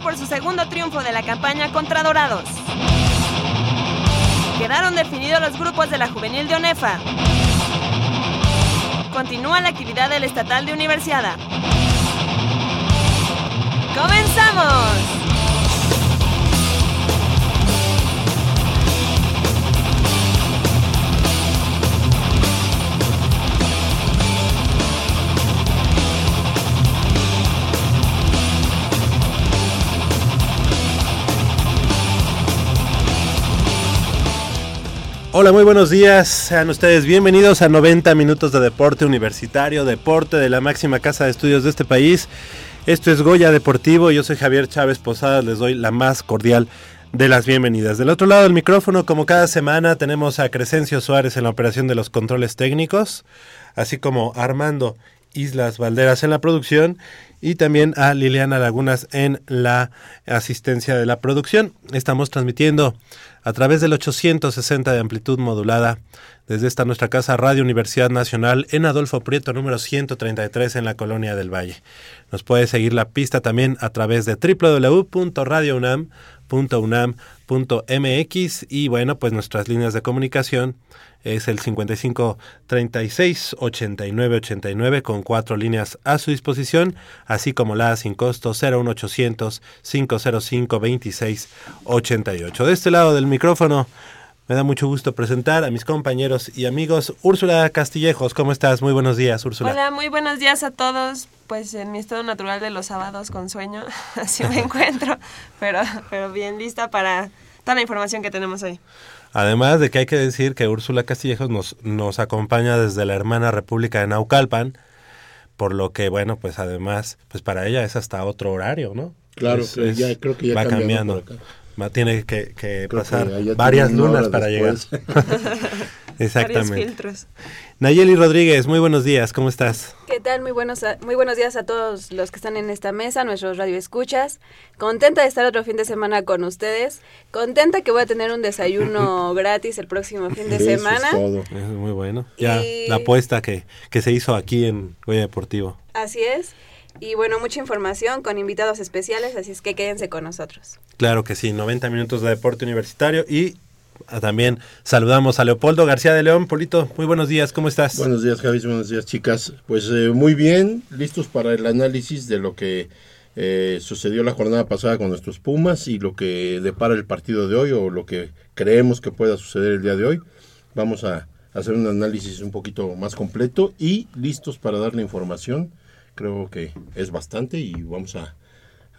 Por su segundo triunfo de la campaña contra Dorados. Quedaron definidos los grupos de la juvenil de ONEFA. Continúa la actividad del estatal de Universiada. ¡Comenzamos! Hola, muy buenos días. Sean ustedes bienvenidos a 90 minutos de deporte universitario, deporte de la máxima casa de estudios de este país. Esto es Goya Deportivo. Yo soy Javier Chávez Posadas. Les doy la más cordial de las bienvenidas. Del otro lado del micrófono, como cada semana, tenemos a Crescencio Suárez en la operación de los controles técnicos, así como Armando Islas Valderas en la producción y también a Liliana Lagunas en la asistencia de la producción. Estamos transmitiendo a través del 860 de amplitud modulada desde esta nuestra casa Radio Universidad Nacional en Adolfo Prieto número 133 en la Colonia del Valle. Nos puede seguir la pista también a través de www.radiounam.unam.mx y bueno, pues nuestras líneas de comunicación es el 55 36 89 89 con cuatro líneas a su disposición, así como la sin costo 01800 505 26 88. De este lado del micrófono me da mucho gusto presentar a mis compañeros y amigos. Úrsula Castillejos, ¿cómo estás? Muy buenos días, Úrsula. Hola, muy buenos días a todos. Pues en mi estado natural de los sábados con sueño, así me encuentro, pero, pero bien lista para toda la información que tenemos hoy. Además de que hay que decir que Úrsula Castillejos nos, nos acompaña desde la hermana República de Naucalpan, por lo que, bueno, pues además, pues para ella es hasta otro horario, ¿no? Claro, es, ya, creo que ya va cambiando. Tiene que, que pasar varias lunas para llegar. Exactamente. filtros. Nayeli Rodríguez, muy buenos días, ¿cómo estás? ¿Qué tal? Muy buenos, muy buenos días a todos los que están en esta mesa, nuestros radioescuchas. Contenta de estar otro fin de semana con ustedes. Contenta que voy a tener un desayuno gratis el próximo fin de semana. Es todo. Es muy bueno. Ya la apuesta que, que se hizo aquí en Goya Deportivo. Así es. Y bueno, mucha información con invitados especiales, así es que quédense con nosotros. Claro que sí, 90 minutos de deporte universitario y Ah, también saludamos a Leopoldo García de León. Polito, muy buenos días, ¿cómo estás? Buenos días, Javi, buenos días, chicas. Pues eh, muy bien, listos para el análisis de lo que eh, sucedió la jornada pasada con nuestros Pumas y lo que depara el partido de hoy o lo que creemos que pueda suceder el día de hoy. Vamos a hacer un análisis un poquito más completo y listos para dar la información. Creo que es bastante y vamos a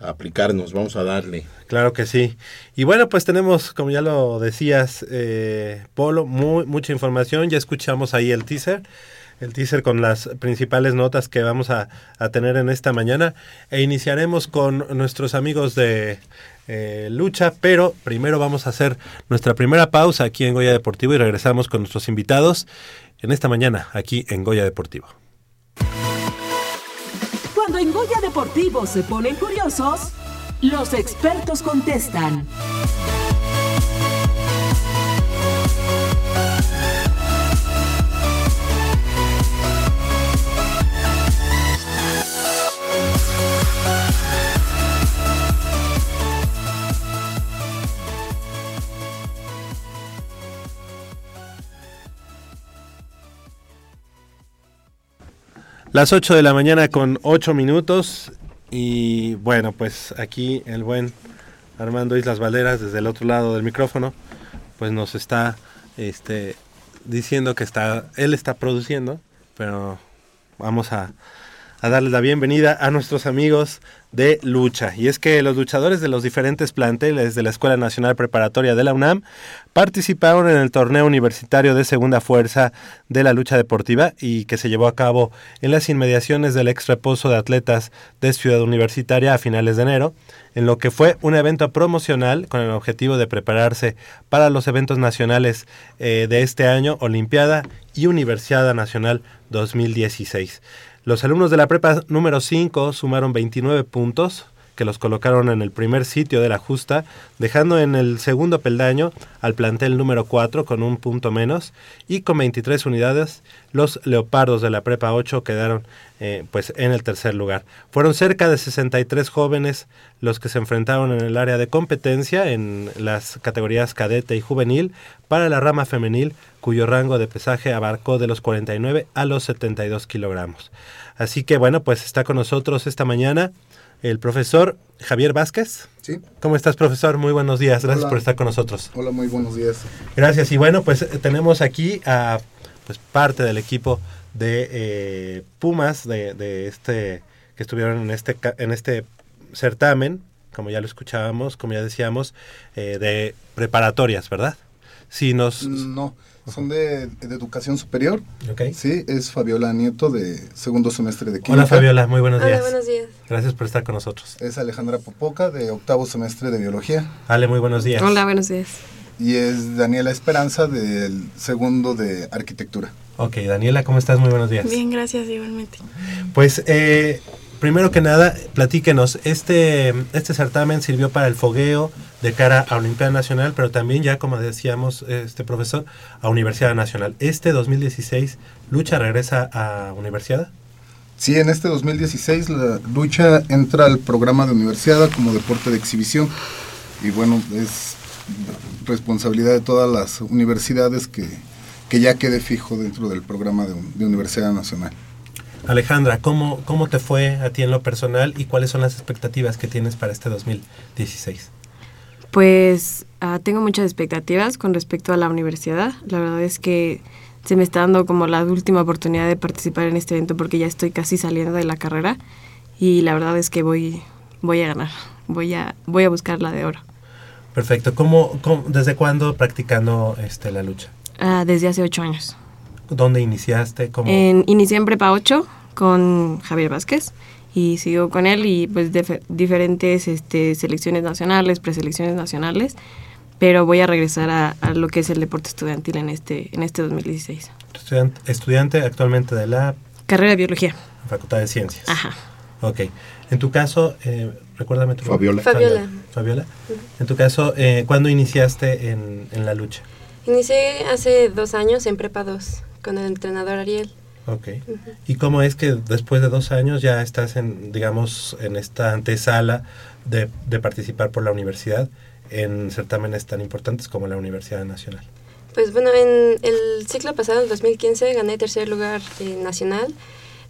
aplicarnos, vamos a darle. Claro que sí. Y bueno, pues tenemos, como ya lo decías, eh, Polo, muy, mucha información. Ya escuchamos ahí el teaser, el teaser con las principales notas que vamos a, tener en esta mañana. E iniciaremos con nuestros amigos de eh, lucha, pero primero vamos a hacer nuestra primera pausa aquí en Goya Deportivo y regresamos con nuestros invitados en esta mañana aquí en Goya Deportivo. Cuando en Goya Deportivo se ponen curiosos, los expertos contestan. Las 8 de la mañana con 8 minutos y bueno, pues aquí el buen Armando Islas Valderas desde el otro lado del micrófono pues nos está este diciendo que está él está produciendo, pero vamos a, a darles la bienvenida a nuestros amigos de lucha. Y es que los luchadores de los diferentes planteles de la Escuela Nacional Preparatoria de la UNAM participaron en el torneo universitario de segunda fuerza de la lucha deportiva y que se llevó a cabo en las inmediaciones del ex reposo de atletas de Ciudad Universitaria a finales de enero, en lo que fue un evento promocional con el objetivo de prepararse para los eventos nacionales eh, de este año, Olimpiada y Universidad Nacional 2016. Los alumnos de la prepa número 5 sumaron 29 puntos, que los colocaron en el primer sitio de la justa, dejando en el segundo peldaño al plantel número 4 con un punto menos y con 23 unidades los leopardos de la prepa 8 quedaron eh, pues en el tercer lugar. Fueron cerca de 63 jóvenes los que se enfrentaron en el área de competencia en las categorías cadete y juvenil para la rama femenil cuyo rango de pesaje abarcó de los 49 a los 72 kilogramos. Así que bueno, pues está con nosotros esta mañana el profesor Javier Vázquez. Sí. ¿Cómo estás, profesor? Muy buenos días. Gracias Hola. por estar con nosotros. Hola, muy buenos días. Gracias. Y bueno, pues eh, tenemos aquí a pues, parte del equipo de eh, Pumas, de, de este que estuvieron en este, en este certamen, como ya lo escuchábamos, como ya decíamos, eh, de preparatorias, ¿verdad? Sí, nos... No, son de, de educación superior. Ok. Sí, es Fabiola Nieto de segundo semestre de química. Hola Fabiola, muy buenos Hola, días. buenos días. Gracias por estar con nosotros. Es Alejandra Popoca de octavo semestre de biología. Ale, muy buenos días. Hola, buenos días. Y es Daniela Esperanza del segundo de arquitectura. Ok, Daniela, ¿cómo estás? Muy buenos días. Bien, gracias igualmente. Pues eh, primero que nada, platíquenos, este, este certamen sirvió para el fogueo de cara a Olimpiada Nacional, pero también ya, como decíamos este profesor, a Universidad Nacional. Este 2016, ¿Lucha regresa a Universidad? Sí, en este 2016 la lucha entra al programa de universidad como deporte de exhibición. Y bueno, es responsabilidad de todas las universidades que, que ya quede fijo dentro del programa de, de Universidad Nacional. Alejandra, ¿cómo, ¿cómo te fue a ti en lo personal y cuáles son las expectativas que tienes para este 2016? Pues ah, tengo muchas expectativas con respecto a la universidad. La verdad es que se me está dando como la última oportunidad de participar en este evento porque ya estoy casi saliendo de la carrera y la verdad es que voy, voy a ganar. Voy a, voy a buscar la de oro. Perfecto. ¿Cómo, cómo- desde cuándo practicando este, la lucha? Ah, desde hace ocho años. ¿Dónde iniciaste? ¿Cómo? En, inicié en Prepa 8 con Javier Vázquez y sigo con él y pues de diferentes este, selecciones nacionales, preselecciones nacionales, pero voy a regresar a, a lo que es el deporte estudiantil en este, en este 2016. Estudiante, estudiante actualmente de la Carrera de biología. Facultad de Ciencias. Ajá. Ok. En tu caso, eh, recuérdame tu Fabiola. Fabiola. Fabiola. En tu caso, eh, ¿cuándo iniciaste en, en la lucha? Inicié hace dos años en Prepa 2 con el entrenador Ariel. Ok. ¿Y cómo es que después de dos años ya estás en, digamos, en esta antesala de, de participar por la universidad en certámenes tan importantes como la Universidad Nacional? Pues bueno, en el ciclo pasado, el 2015, gané tercer lugar eh, nacional,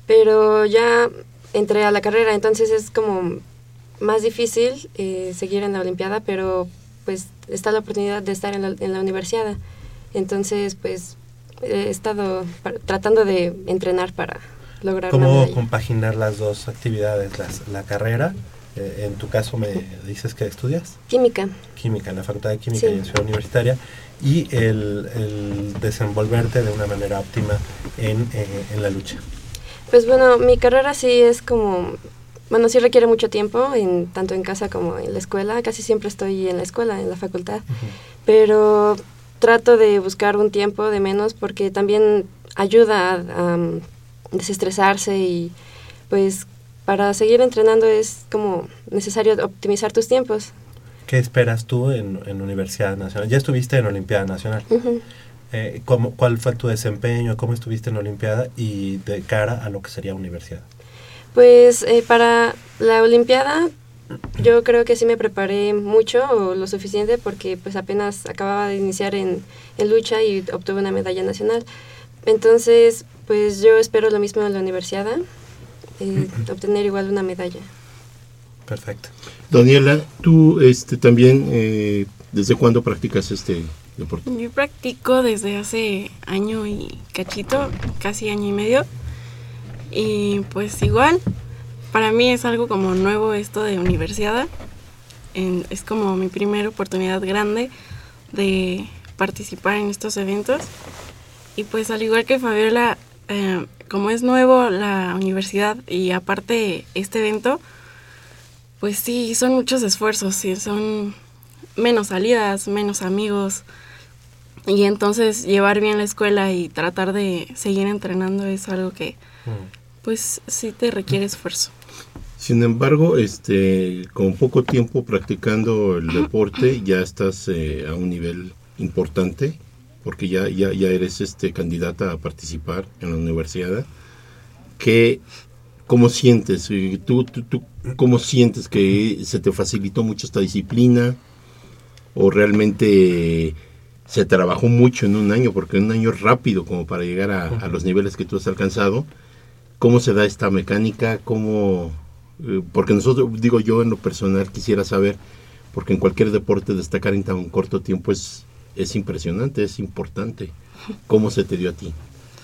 pero ya entré a la carrera, entonces es como más difícil eh, seguir en la Olimpiada, pero pues está la oportunidad de estar en la, en la universidad. Entonces, pues he estado tratando de entrenar para lograr ¿Cómo compaginar las dos actividades? Las- la carrera, eh, en tu caso me dices que estudias Química. química en la Facultad de Química Sí. y en Ciudad Universitaria y el, el desenvolverte de una manera óptima en, eh, en la lucha. Pues bueno, mi carrera sí es como, bueno, sí requiere mucho tiempo, en, tanto en casa como en la escuela. Casi siempre estoy en la escuela, en la facultad. Pero trato de buscar un tiempo de menos porque también ayuda a, um, desestresarse y pues para seguir entrenando es como necesario optimizar tus tiempos. ¿Qué esperas tú en, en Universidad Nacional? Ya estuviste en Olimpiada Nacional. Eh, ¿cómo- ¿Cuál fue tu desempeño? ¿Cómo estuviste en Olimpiada y de cara a lo que sería universidad? Pues eh, para la Olimpiada yo creo que sí me preparé mucho o lo suficiente porque pues apenas acababa de iniciar en, en lucha y obtuve una medalla nacional. Entonces pues yo espero lo mismo en la universidad, eh, obtener igual una medalla. Perfecto. Daniela, tú este, también, eh, ¿desde cuándo practicas este deporte? Yo practico desde hace año y cachito, casi año y medio. Y pues igual, para mí es algo como nuevo esto de universidad. En- es como mi primera oportunidad grande de participar en estos eventos. Y pues al igual que Fabiola, eh, como es nuevo la universidad y aparte este evento, pues sí, son muchos esfuerzos y son menos salidas, menos amigos. Y entonces llevar bien la escuela y tratar de seguir entrenando es algo que pues sí te requiere esfuerzo. Sin embargo, este, con poco tiempo practicando el deporte, ya estás eh, a un nivel importante, porque ya, ya, ya eres este, candidata a participar en la universidad. ¿Qué, ¿Cómo sientes? ¿Tú, tú, tú cómo sientes que se te facilitó mucho esta disciplina? ¿O realmente se trabajó mucho en un año? Porque un año rápido como para llegar a, a los niveles que tú has alcanzado. ¿Cómo se da esta mecánica? ¿Cómo, porque nosotros, digo yo en lo personal, quisiera saber, porque en cualquier deporte destacar en tan corto tiempo es, es impresionante, es importante. ¿Cómo se te dio a ti?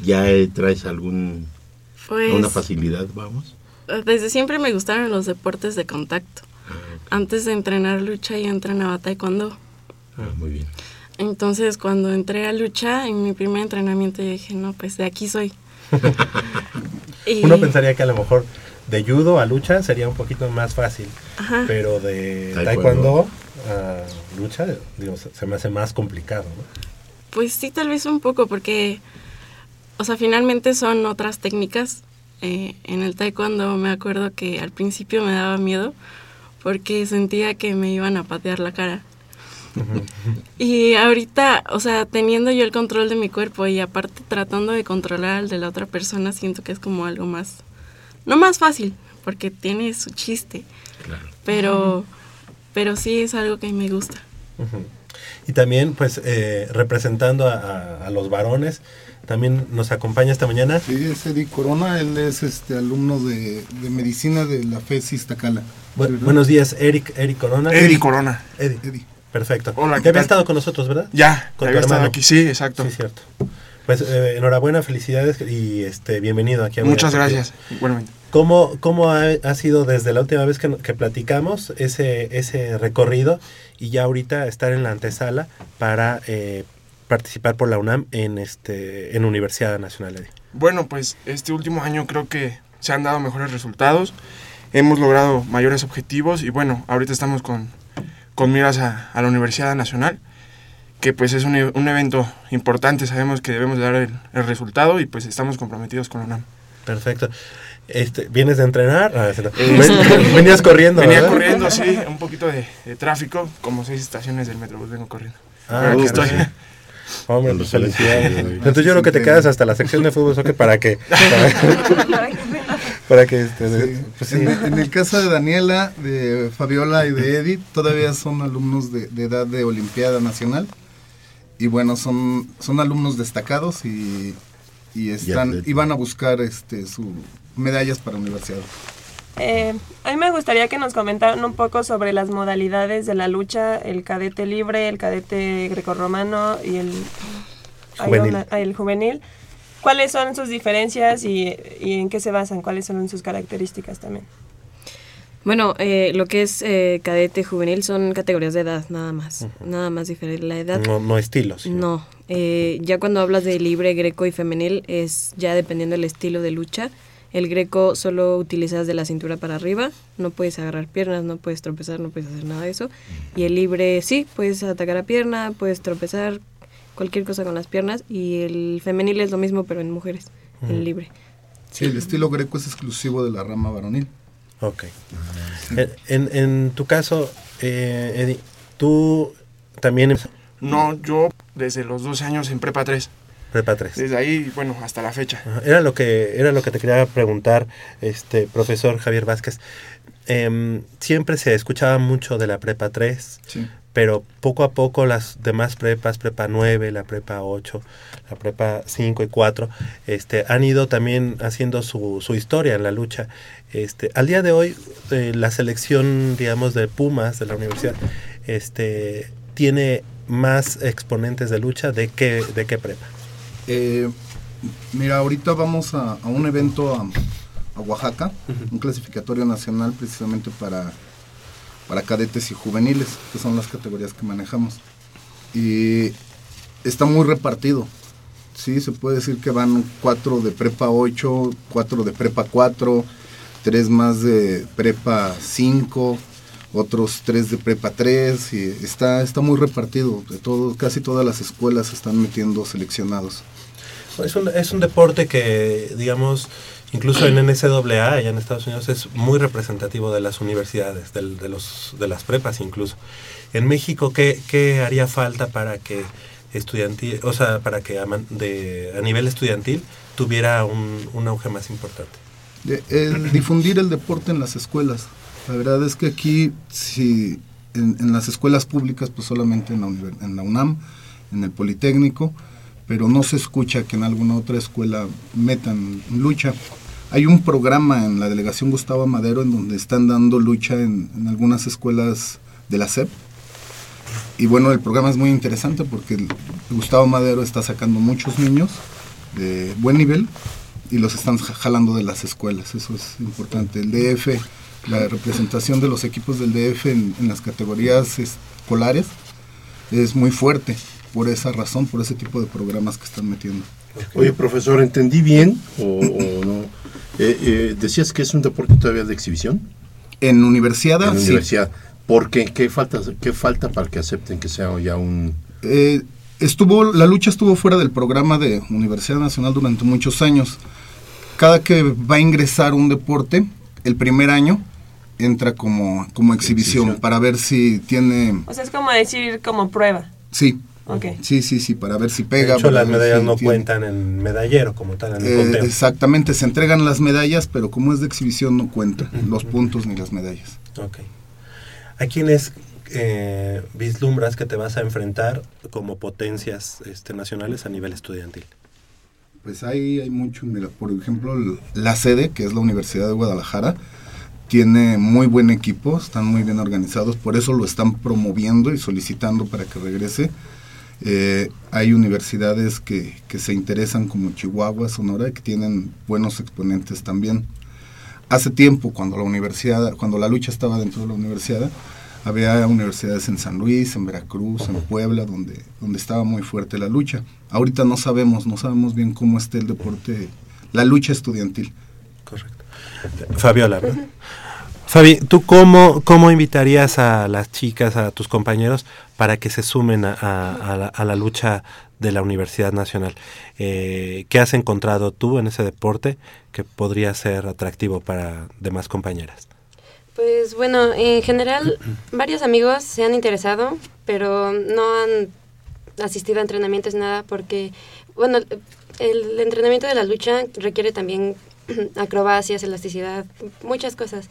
¿Ya eh, traes algún, Pues una facilidad, vamos? desde siempre me gustaron los deportes de contacto. Antes de entrenar lucha yo entrenaba taekwondo. Ah, muy bien. Entonces cuando entré a lucha, en mi primer entrenamiento yo dije, no, pues de aquí soy. Y- Uno pensaría que a lo mejor de judo a lucha sería un poquito más fácil, Ajá. pero de Taekwondo. a lucha digo, se se me hace más complicado. ¿no? Pues sí, tal vez un poco, porque, o sea, finalmente son otras técnicas. Eh, en el taekwondo me acuerdo que al principio me daba miedo porque sentía que me iban a patear la cara. Y ahorita, o sea, teniendo yo el control de mi cuerpo y aparte tratando de controlar al de la otra persona, siento que es como algo más, no más fácil, porque tiene su chiste, Claro. pero, pero sí es algo que me gusta. Y también, pues, eh, representando a, a- a los varones, también nos acompaña esta mañana. Sí, es Eddie Corona, él es este alumno de, de medicina de la FES Iztacala. Bu- ¿verdad? buenos días, Eric, Eric Corona. Eric Corona. Eddie. Eddie. Perfecto. Hola, Ya ¿qué había tal? estado con nosotros, ¿verdad? Ya, Con tu había estado hermano. aquí, sí, exacto. Sí, cierto. Pues eh, enhorabuena, felicidades y este bienvenido aquí a Muchas gracias. Igualmente. ¿Cómo, cómo ha, ha sido desde la última vez que, que platicamos ese, ese recorrido y ya ahorita estar en la antesala para eh, participar por la UNAM en, este, en Universidad Nacional? Bueno, pues este último año creo que se han dado mejores resultados. Hemos logrado mayores objetivos y bueno, ahorita estamos con, con miras a, a la Universidad Nacional, que pues es un, e- un evento importante, sabemos que debemos de dar el, el resultado y pues estamos comprometidos con la UNAM. Perfecto. Este, ¿Vienes de entrenar? Ah, sí, no. Eh, Ven- Venías corriendo, Venía ¿verdad? corriendo, sí, un poquito de, de tráfico, como seis estaciones del Metrobús vengo corriendo. Ah, aquí estoy. Hombre, Los pues, felicidades. felicidades. Entonces yo creo que te quedas hasta la sección de fútbol soccer para que para, para que este, Sí. pues, sí. En, en el caso de Daniela, de Fabiola y de Eddie, todavía son alumnos de, de edad de Olimpiada Nacional. Y bueno, son, son alumnos destacados y, y están y van a buscar este sus medallas para la universidad. Eh, a mí me gustaría que nos comentaran un poco sobre las modalidades de la lucha, el cadete libre, el cadete grecorromano y el Juvenil. una- ah, el juvenil. ¿Cuáles son sus diferencias y, y en qué se basan? ¿Cuáles son sus características también? Bueno, eh, lo que es eh, cadete juvenil son categorías de edad, nada más. Nada más diferente. La edad no, no estilos. sino- No, eh, ya cuando hablas de libre, greco y femenil es ya dependiendo del estilo de lucha. El greco solo utilizas de la cintura para arriba, no puedes agarrar piernas, no puedes tropezar, no puedes hacer nada de eso. Y el libre sí, puedes atacar a pierna, puedes tropezar, cualquier cosa con las piernas. Y el femenil es lo mismo, pero en mujeres, el libre. Sí, el estilo greco es exclusivo de la rama varonil. Ok. En, en- en tu caso, eh, Eddie, tú también No, yo desde los 12 años en Prepa 3. prepa 3. Desde ahí, bueno, hasta la fecha. Ajá, Era lo que era lo que te quería preguntar, este profesor Javier Vázquez. Em, siempre se escuchaba mucho de la prepa 3, Sí. Pero poco a poco las demás prepas, prepa 9, la prepa 8, la prepa 5 y 4, este, han ido también haciendo su, su historia en la lucha. Este, al día de hoy, eh, la selección, digamos, de Pumas de la universidad, este, tiene más exponentes de lucha de qué, de qué prepa. Eh, mira, ahorita vamos a, a un evento a, a Oaxaca, un clasificatorio nacional precisamente para, para cadetes y juveniles, que son las categorías que manejamos. Y está muy repartido. Sí, se puede decir que van cuatro de prepa 8, cuatro de prepa 4, tres más de prepa 5, otros tres de prepa 3, y está, está muy repartido. De todo, casi todas las escuelas están metiendo seleccionados. Es un, es un deporte que, digamos, incluso en NCAA, allá en Estados Unidos, es muy representativo de las universidades, del- de, los, de las prepas incluso. En México, ¿qué, qué haría falta para que estudiantil, o sea, para que a, nivel estudiantil tuviera un, un auge más importante? El difundir el deporte en las escuelas. La verdad es que aquí, si en, las escuelas públicas, pues solamente en la, en la UNAM, en el Politécnico, pero no se escucha que en alguna otra escuela metan lucha. Hay un programa en la delegación Gustavo Madero en donde están dando lucha en, algunas escuelas de la SEP. Y bueno, el programa es muy interesante porque Gustavo Madero está sacando muchos niños de buen nivel y los están ja- jalando de las escuelas, eso es importante. El DF, la representación de los equipos del DF en las categorías escolares es muy fuerte por esa razón, por ese tipo de programas que están metiendo. Oye, profesor, ¿entendí bien o, o no? Eh, eh, decías que es un deporte todavía de exhibición. En universidad, En sí. universidad. ¿Por qué? ¿Qué falta, ¿Qué falta para que acepten que sea ya un... Eh, estuvo, la lucha estuvo fuera del programa de Universidad Nacional durante muchos años. Cada que va a ingresar un deporte, el primer año entra como, como exhibición, Exhibición. para ver si tiene... O sea, es como decir como prueba. Sí, Sí, sí, sí, para ver si De pega. hecho, para las medallas si no tiene- cuentan en medallero como tal, en el Eh, conteo. exactamente, se entregan las medallas, pero como es de exhibición no cuenta los puntos ni las medallas. Ok. ¿A quiénes eh, vislumbras que te vas a enfrentar como potencias este, nacionales a nivel estudiantil? Pues ahí hay mucho, mira, por ejemplo, el- la sede, que es la Universidad de Guadalajara, tiene muy buen equipo, están muy bien organizados, por eso lo están promoviendo y solicitando para que regrese. Eh, hay universidades que, que se interesan como Chihuahua, Sonora, que tienen buenos exponentes también. Hace tiempo, cuando la universidad, cuando la lucha estaba dentro de la universidad, había universidades en San Luis, en Veracruz, en Puebla, donde, donde estaba muy fuerte la lucha. Ahorita no sabemos, no sabemos bien cómo está el deporte, la lucha estudiantil. Correcto. Fabiola. ¿no? Fabi, ¿tú cómo, cómo invitarías a las chicas, a tus compañeros, para que se sumen a, a- a la, a la lucha de la Universidad Nacional? Eh, ¿Qué has encontrado tú en ese deporte que podría ser atractivo para demás compañeras? Pues bueno, en general varios amigos se han interesado, pero no han asistido a entrenamientos nada porque, bueno, el entrenamiento de la lucha requiere también acrobacias, elasticidad, muchas cosas.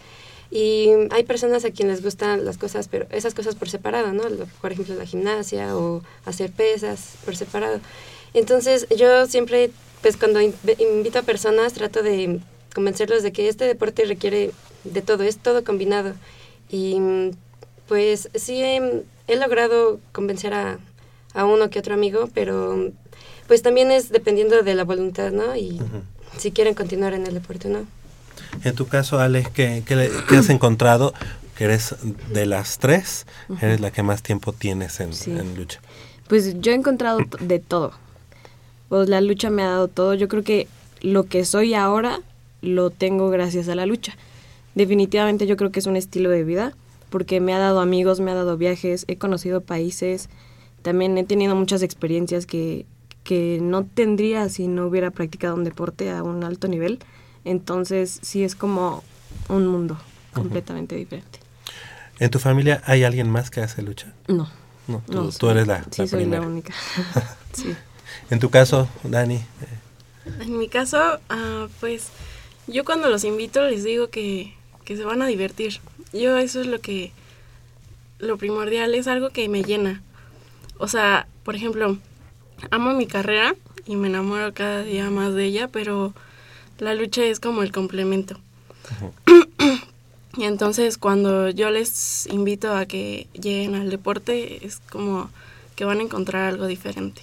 Y hay personas a quienes les gustan las cosas, pero esas cosas por separado, ¿no? Por ejemplo, la gimnasia o hacer pesas por separado. Entonces, yo siempre, pues cuando in- invito a personas, trato de convencerlos de que este deporte requiere de todo, es todo combinado. Y pues sí he, he logrado convencer a, a uno que otro amigo, pero pues también es dependiendo de la voluntad, ¿no? Y si quieren continuar en el deporte o no. En tu caso, Alex, ¿qué, qué qué has encontrado? Que eres de las tres, eres la que más tiempo tienes en, Sí. en lucha. Pues yo he encontrado de todo. Pues la lucha me ha dado todo. Yo creo que lo que soy ahora lo tengo gracias a la lucha. Definitivamente yo creo que es un estilo de vida porque me ha dado amigos, me ha dado viajes, he conocido países, también he tenido muchas experiencias que, que no tendría si no hubiera practicado un deporte a un alto nivel. Entonces sí es como un mundo completamente diferente. ¿En tu familia hay alguien más que hace lucha? No. No, tú, No, tú soy- eres la, sí, la soy primera. la única. sí. En tu caso, Dani, eh, En mi caso, ah, pues yo cuando los invito les digo que, que se van a divertir. Yo eso es lo que, lo primordial, es algo que me llena. O sea, por ejemplo, amo mi carrera y me enamoro cada día más de ella, pero la lucha es como el complemento. Y entonces cuando yo les invito a que lleguen al deporte, es como que van a encontrar algo diferente.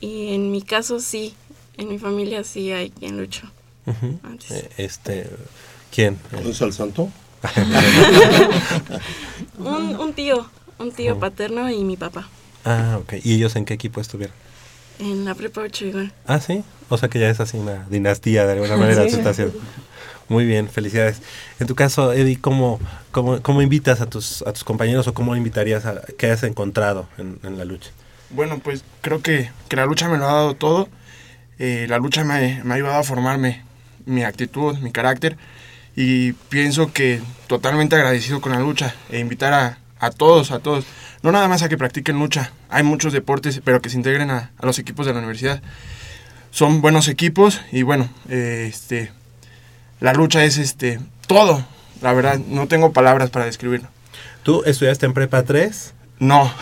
Y en mi caso sí, en mi familia sí hay quien lucha. Ujú. antes. Eh, Este, ¿quién? ¿Conoces al santo? Un, un tío, un tío paterno y mi papá. Ah, ok. ¿Y ellos en qué equipo estuvieron? En la prepa 8 igual. Ah, sí. O sea que ya es así una dinastía de alguna manera Sí. se está haciendo. Muy bien, felicidades. En tu caso, Eddie, ¿cómo, cómo, cómo invitas a tus, a tus compañeros o cómo invitarías a qué has encontrado en, en la lucha? Bueno, pues creo que, que la lucha me lo ha dado todo. Eh, la lucha me, me ha ayudado a formarme mi actitud, mi carácter. Y pienso que totalmente agradecido con la lucha. E invitar a, a todos, a todos. No nada más a que practiquen lucha. Hay muchos deportes, pero que se integren a, a los equipos de la universidad. Son buenos equipos y bueno, eh, este, la lucha es este, todo. La verdad, no tengo palabras para describirlo. ¿Tú estudiaste en Prepa 3? No.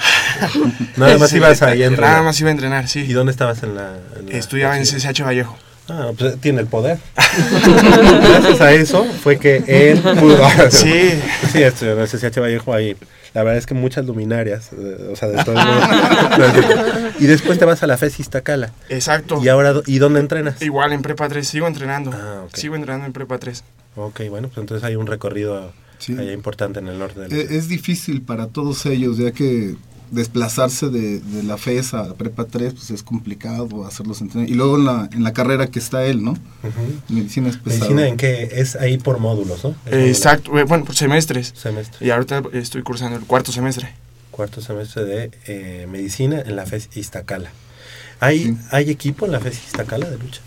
Nada más Sí, ibas ahí a entrenar. Nada más iba a entrenar, sí. ¿Y dónde estabas en la...? en la- Estudiaba en CSH Vallejo. Ah, pues tiene el poder. Gracias a eso fue que él pudo. Sí. Sí, estudió en el CCH Vallejo ahí. La verdad es que muchas luminarias, eh, o sea, de todo el mundo. y después te vas a la FES Iztacala. Exacto. ¿Y ahora y dónde entrenas? Igual en Prepa 3, sigo entrenando. Ah, ok. Sigo entrenando en Prepa 3. Ok, bueno, pues entonces hay un recorrido allá importante en el norte del Eh, Es difícil para todos ellos, ya que desplazarse de, de la FES a Prepa 3 pues es complicado hacer los entrenamientos. Y luego en la, en la carrera que está él, ¿no? Medicina es pesado. Medicina en que es ahí por módulos, ¿no? Eh, exacto. eh, Bueno, por semestres. Semestre. Y ahorita estoy cursando el cuarto semestre. Cuarto semestre de eh, medicina en la FES Iztacala. ¿Hay, ¿Hay equipo en la FES Iztacala de lucha?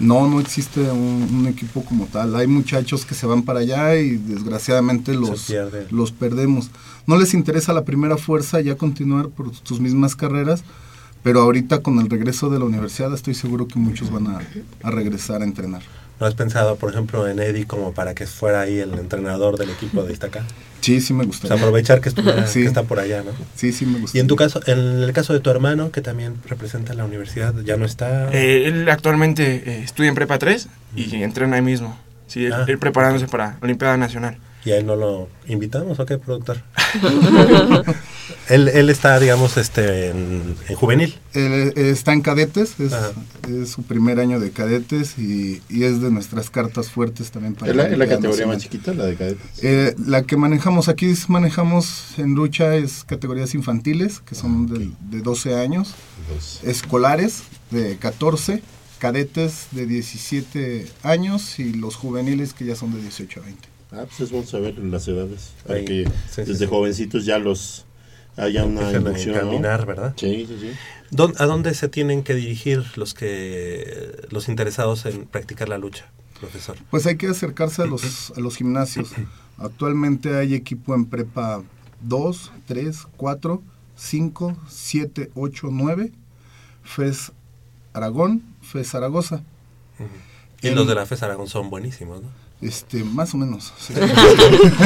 No, no existe un, un equipo como tal. Hay muchachos que se van para allá y desgraciadamente los, los perdemos. No les interesa la primera fuerza ya continuar por sus mismas carreras, pero ahorita con el regreso de la universidad estoy seguro que muchos van a, a regresar a entrenar. ¿No has pensado, por ejemplo, en Eddie como para que fuera ahí el entrenador del equipo de Iztacala? Sí, sí me O gustaría. sea, aprovechar que, estuviera- Sí. que está por allá, ¿no? Sí, sí me Y gustaría. en tu caso, en el caso de tu hermano, que también representa la universidad, ya no está... Eh, él actualmente eh, estudia en Prepa 3 y entrena ahí mismo. Sí, él, Ah. él preparándose para Olimpiada Nacional. ¿Y a él no lo invitamos o qué, productor? él, él está, digamos, este, en, en juvenil. Él, eh, está en cadetes, es, es su primer año de cadetes y, y es de nuestras cartas fuertes también para ¿Es la, es la categoría más chiquita, la de cadetes? Eh, la que manejamos aquí, es- manejamos en lucha es categorías infantiles, que son de, de 12 años, escolares de 14, cadetes de 17 años y los juveniles que ya son de 18 a 20. Ah, pues es bueno saber las edades. Para Ahí, que sí, desde sí. jovencitos ya los haya una inducción. ¿no? encaminar, ¿verdad? Sí, sí, sí. ¿Dó- ¿A dónde se tienen que dirigir los que los interesados en practicar la lucha, profesor? Pues hay que acercarse a los, a los gimnasios. Actualmente hay equipo en prepa 2, 3, 4, 5, 7, 8, 9, FES Aragón, FES Zaragoza. Y En- los de la FES Aragón son buenísimos, ¿no? Este, más o menos. sí.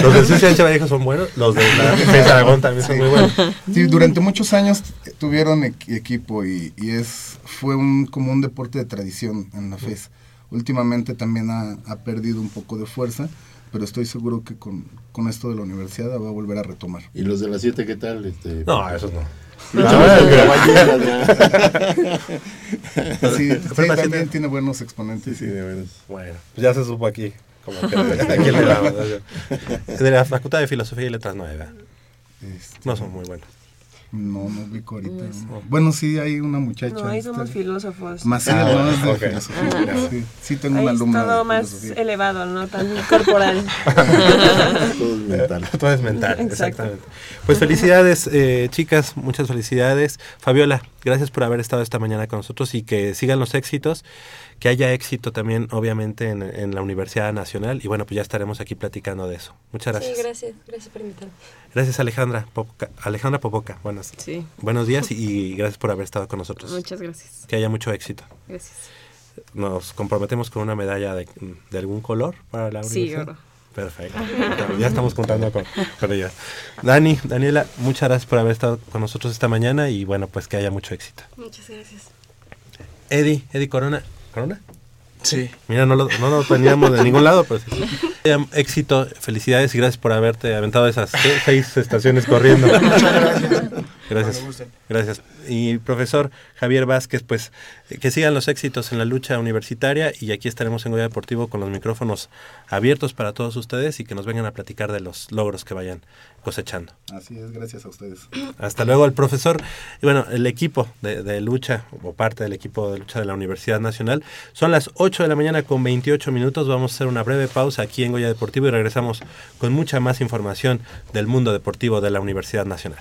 los del CCH Vallejo son buenos, los de Aragón también son muy buenos. Sí, durante muchos años tuvieron equ- equipo y, y es fue un como un deporte de tradición en la FES. Últimamente también ha, ha perdido un poco de fuerza, pero estoy seguro que con, con esto de la universidad va a volver a retomar. ¿Y los de las 7 qué tal? Este, No, esos no. De caballeros, Sí, sí, también tiene buenos exponentes. Sí, de veras. Bueno, pues ya se supo aquí. Como que a quién le damos, ¿no? De la Facultad de Filosofía y Letras no hay, ¿verdad? Este, No son muy buenos. No, no ubico ahorita. Bueno, sí, hay una muchacha. No, ahí este, somos filósofos. Maciel, Ah, no de ok. filosofía. Sí, sí tengo Ahí una es todo más filosofía. elevado, no tan corporal. Todo es mental. Todo es mental, Exacto. exactamente. Pues felicidades, eh, chicas, muchas felicidades. Fabiola, gracias por haber estado esta mañana con nosotros y que sigan los éxitos, que haya éxito también, obviamente, en, en la Universidad Nacional. Y bueno, pues ya estaremos aquí platicando de eso. Muchas gracias. Sí, gracias. Gracias por invitarme. Gracias, Alejandra Popoca. Alejandra Popoca, buenas. Sí. Buenos días y, y gracias por haber estado con nosotros. Muchas gracias. Que haya mucho éxito. Gracias. Nos comprometemos con una medalla de, de algún color para la Sí, universidad. oro. Perfecto. ya estamos contando con, con ella. Dani, Daniela, muchas gracias por haber estado con nosotros esta mañana y bueno, pues que haya mucho éxito. Muchas gracias. Eddie, Eddie Corona. ¿Corona? Sí. Mira, no lo, no lo teníamos de ningún lado, pero sí. Haya Éxito, felicidades y gracias por haberte aventado esas seis estaciones corriendo. Muchas gracias. Gracias. Gracias. Y profesor Javier Vázquez, pues que sigan los éxitos en la lucha universitaria y aquí estaremos en Goya Deportivo con los micrófonos abiertos para todos ustedes y que nos vengan a platicar de los logros que vayan cosechando. Así es, gracias a ustedes. Hasta luego el profesor. Y bueno, el equipo de, de lucha o parte del equipo de lucha de la Universidad Nacional. Son las 8 de la mañana con 28 minutos. Vamos a hacer una breve pausa aquí en Goya Deportivo y regresamos con mucha más información del mundo deportivo de la Universidad Nacional.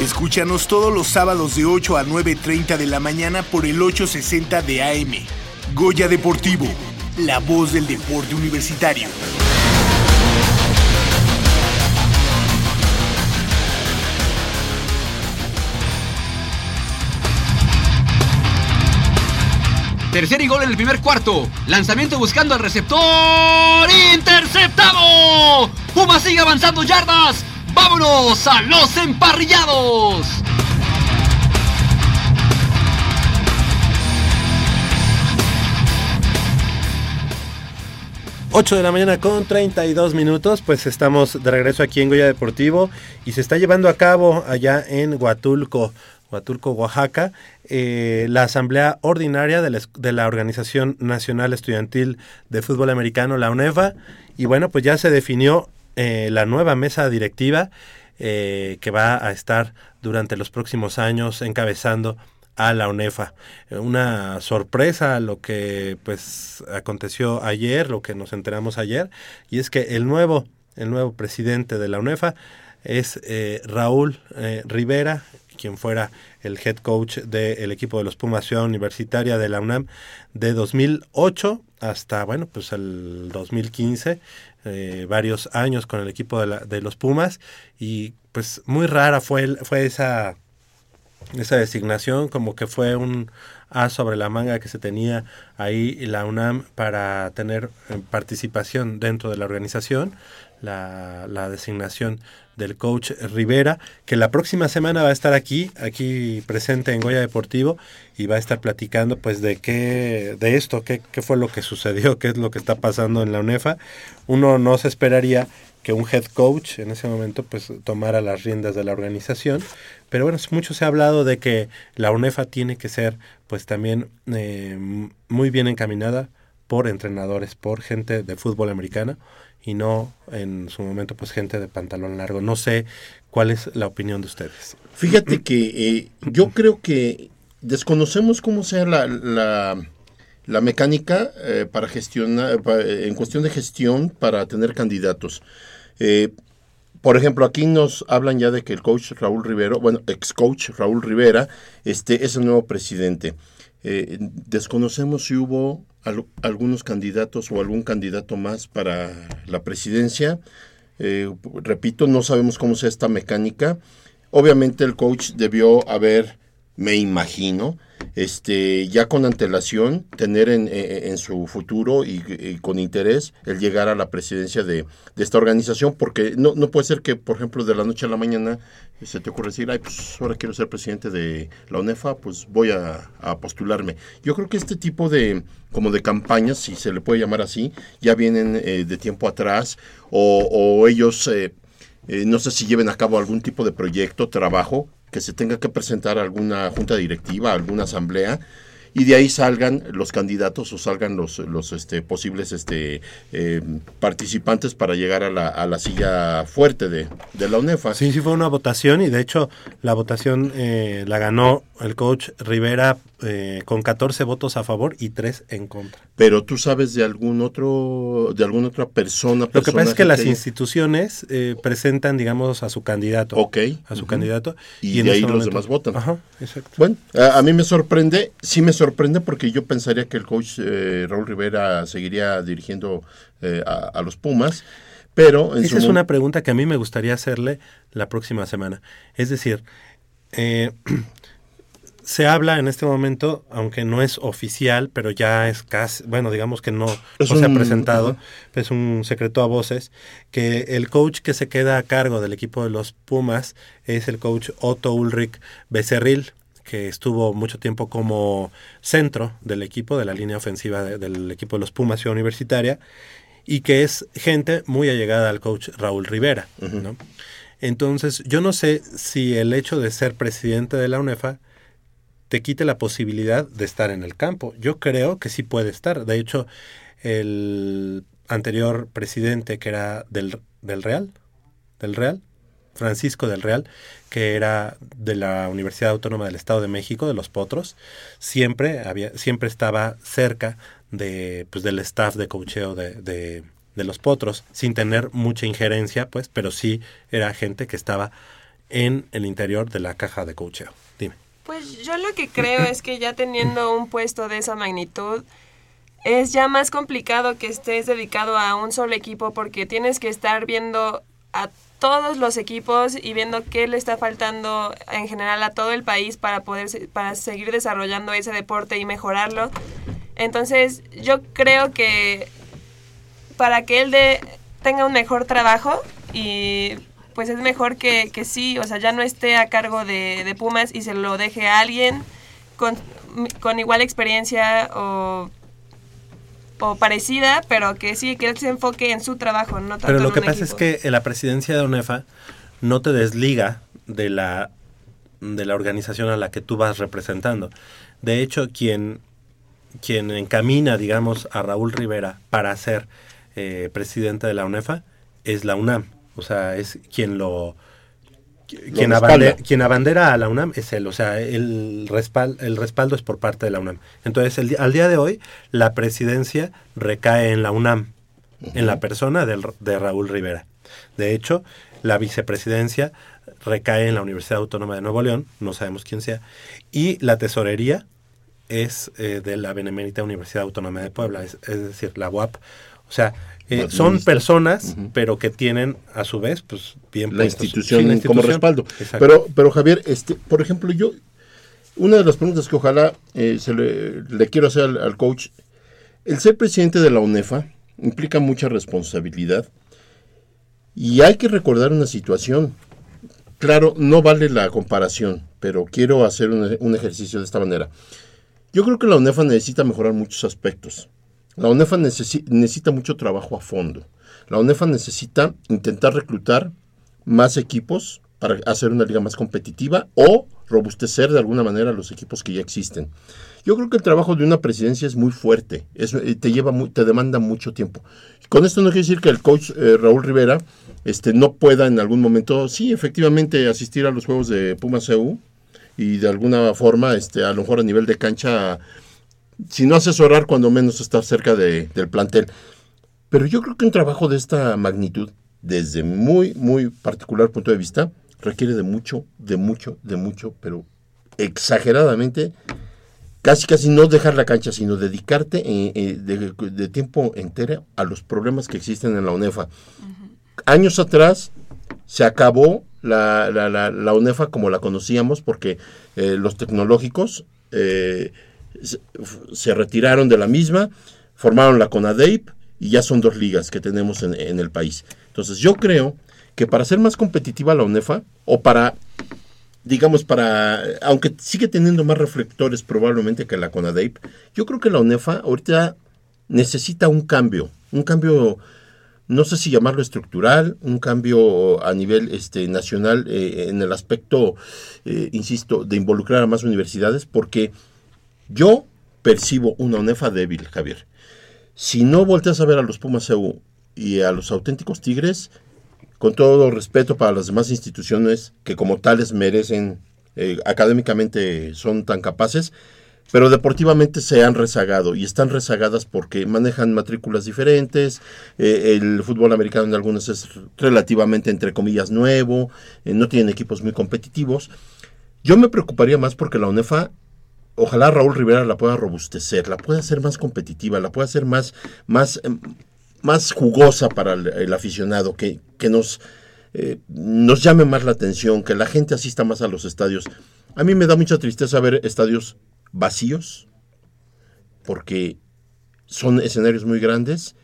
Escúchanos todos los sábados de 8 a 9.30 de la mañana por el 860 de AM. Goya Deportivo, la voz del deporte universitario. Tercer y gol en el primer cuarto. Lanzamiento buscando al receptor. ¡Interceptado! Puma sigue avanzando yardas. ¡Vámonos a los emparrillados! 8 de la mañana con 32 minutos, pues estamos de regreso aquí en Goya Deportivo y se está llevando a cabo allá en Huatulco, Huatulco, Oaxaca, eh, la asamblea ordinaria de la, Organización Nacional Estudiantil de Fútbol Americano, la UNEFA, y bueno, pues ya se definió eh, la nueva mesa directiva eh, que va a estar durante los próximos años encabezando a la UNEFA. Una sorpresa lo que pues aconteció ayer, lo que nos enteramos ayer, y es que el nuevo, el nuevo presidente de la UNEFA es eh, Raúl eh, Rivera, quien fuera el head coach del equipo de los Pumas Ciudad Universitaria de la UNAM de 2008 hasta, bueno, pues el 2015, eh, varios años con el equipo de, la, de, los Pumas. Y pues muy rara fue, fue esa, esa designación, como que fue un as sobre la manga que se tenía ahí la UNAM para tener participación dentro de la organización, la, la designación del coach Rivera, que la próxima semana va a estar aquí, aquí presente en Goya Deportivo, y va a estar platicando pues de qué, de esto, qué, qué fue lo que sucedió, qué es lo que está pasando en la UNEFA. Uno no se esperaría que un head coach en ese momento pues tomara las riendas de la organización, pero bueno, mucho se ha hablado de que la UNEFA tiene que ser pues también eh, muy bien encaminada por entrenadores, por gente de fútbol americana y no en su momento pues gente de pantalón largo. No sé cuál es la opinión de ustedes. Fíjate que eh, yo creo que desconocemos cómo sea la, la, mecánica eh, para gestionar, en cuestión de gestión para tener candidatos. Eh, por ejemplo, aquí nos hablan ya de que el coach Raúl Rivero, bueno, ex coach Raúl Rivera, este es el nuevo presidente. Desconocemos si hubo al- algunos candidatos o algún candidato más para la presidencia. Eh, repito, no sabemos cómo sea esta mecánica. Obviamente el coach debió haber, me imagino, este, ya con antelación, tener en, eh, en su futuro y, con interés el llegar a la presidencia de, de esta organización, porque no, no puede ser que, por ejemplo, de la noche a la mañana se te ocurre decir, ay, pues ahora quiero ser presidente de la UNEFA, pues voy a, a postularme. Yo creo que este tipo de, como de campañas, si se le puede llamar así, ya vienen eh, de tiempo atrás, o, o ellos... eh, eh, no sé si lleven a cabo algún tipo de proyecto, trabajo, que se tenga que presentar alguna junta directiva, alguna asamblea, y de ahí salgan los candidatos o salgan los, los este, posibles este, eh, participantes para llegar a la, a la silla fuerte de, de la UNEFA. Sí, sí fue una votación y de hecho la votación eh, la ganó el coach Rivera eh, con 14 votos a favor y 3 en contra. Pero tú sabes de algún otro, de alguna otra persona. Lo que pasa es que las instituciones eh, presentan, digamos, a su candidato. Ok. A su candidato. Y, de ahí los demás votan. Ajá, exacto. Bueno, a, a mí me sorprende, sí me sorprende porque yo pensaría que el coach eh, Raúl Rivera seguiría dirigiendo eh, a, a los Pumas, pero en Esa su es una pregunta que a mí me gustaría hacerle la próxima semana. Es decir, eh, se habla en este momento, aunque no es oficial, pero ya es casi, bueno, digamos que no, se ha presentado, es un secreto a voces, que el coach que se queda a cargo del equipo de los Pumas es el coach Otto Ulrich Becerril, que estuvo mucho tiempo como centro del equipo, de la línea ofensiva de- del equipo de los Pumas Ciudad Universitaria, y que es gente muy allegada al coach Raúl Rivera. ¿no? Entonces, yo no sé si el hecho de ser presidente de la UNEFA te quite la posibilidad de estar en el campo. Yo creo que sí puede estar. De hecho, el anterior presidente que era del, del Real, del Real, Francisco del Real, que era de la Universidad Autónoma del Estado de México, de los Potros, siempre había, siempre estaba cerca de, pues, del staff de cocheo de, de, los Potros, sin tener mucha injerencia, pues, pero sí era gente que estaba en el interior de la caja de cocheo. Dime. Pues yo lo que creo es que ya teniendo un puesto de esa magnitud, es ya más complicado que estés dedicado a un solo equipo porque tienes que estar viendo a todos los equipos y viendo qué le está faltando en general a todo el país para poder para seguir desarrollando ese deporte y mejorarlo. Entonces, yo creo que para que él de, tenga un mejor trabajo y pues es mejor que, que sí, o sea, ya no esté a cargo de, de Pumas y se lo deje a alguien con, con igual experiencia o, o parecida, pero que sí, que él se enfoque en su trabajo, no tanto Pero en lo que un pasa equipo. es que en la presidencia de UNEFA no te desliga de la, de la organización a la que tú vas representando. De hecho, quien, quien encamina, digamos, a Raúl Rivera para ser eh, presidente de la UNEFA es la UNAM. O sea, es quien lo... Quien, abandera, quien abandera a la UNAM es él, o sea, el, respal, el respaldo es por parte de la UNAM. Entonces, el al día de hoy, la presidencia recae en la UNAM, en la persona del- de Raúl Rivera. De hecho, la vicepresidencia recae en la Universidad Autónoma de Nuevo León, no sabemos quién sea, y la tesorería es eh, de la Benemérita Universidad Autónoma de Puebla, es, es decir, la UAP. O sea, eh, son personas, pero que tienen a su vez, pues, bien la puestos- institución, sí, la como respaldo. Exacto. Pero, pero Javier, este, por ejemplo, yo, una de las preguntas que ojalá eh, se le, le quiero hacer al, al coach, el ser presidente de la UNEFA implica mucha responsabilidad Y hay que recordar una situación. Claro, no vale la comparación, pero quiero hacer un, un ejercicio de esta manera. Yo creo que la UNEFA necesita mejorar muchos aspectos. La UNEFA necesi- necesita mucho trabajo a fondo. La UNEFA necesita intentar reclutar más equipos para hacer una liga más competitiva o robustecer de alguna manera los equipos que ya existen. Yo creo que el trabajo de una presidencia es muy fuerte, eh, te lleva te demanda mucho tiempo. Con esto no quiere decir que el coach eh, Raúl Rivera este, no pueda en algún momento, sí, efectivamente, asistir a los juegos de Pumas EU y de alguna forma, este, a lo mejor a nivel de cancha, si no asesorar, cuando menos estar cerca de- del plantel. Pero yo creo que un trabajo de esta magnitud, desde muy, muy particular punto de vista, requiere de mucho, de mucho, de mucho, pero exageradamente, casi casi no dejar la cancha, sino dedicarte eh, eh, de, de tiempo entero a los problemas que existen en la UNEFA. Años atrás se acabó la, la, la, la UNEFA como la conocíamos porque eh, los tecnológicos eh, se, retiraron de la misma, formaron la CONADEIP y ya son dos ligas que tenemos en, en el país. Entonces yo creo que para ser más competitiva la UNEFA o para digamos, para, aunque sigue teniendo más reflectores probablemente que la CONADEIP, yo creo que la UNEFA ahorita necesita un cambio, un cambio, no sé si llamarlo estructural, un cambio a nivel este, nacional eh, en el aspecto, eh, insisto, de involucrar a más universidades, porque yo percibo una UNEFA débil, Javier. Si no volteas a ver a los Pumas EU y a los auténticos Tigres, con todo respeto para las demás instituciones que como tales merecen, eh, académicamente son tan capaces, pero deportivamente se han rezagado y están rezagadas porque manejan matrículas diferentes, eh, el fútbol americano en algunos es relativamente, entre comillas, nuevo, eh, no tienen equipos muy competitivos. Yo me preocuparía más porque la UNEFA, ojalá Raúl Rivera la pueda robustecer, la pueda hacer más competitiva, la pueda hacer más, más, em, más jugosa para el, aficionado, que, que nos, eh, nos llame más la atención, que la gente asista más a los estadios. A mí me da mucha tristeza ver estadios vacíos, porque son escenarios muy grandes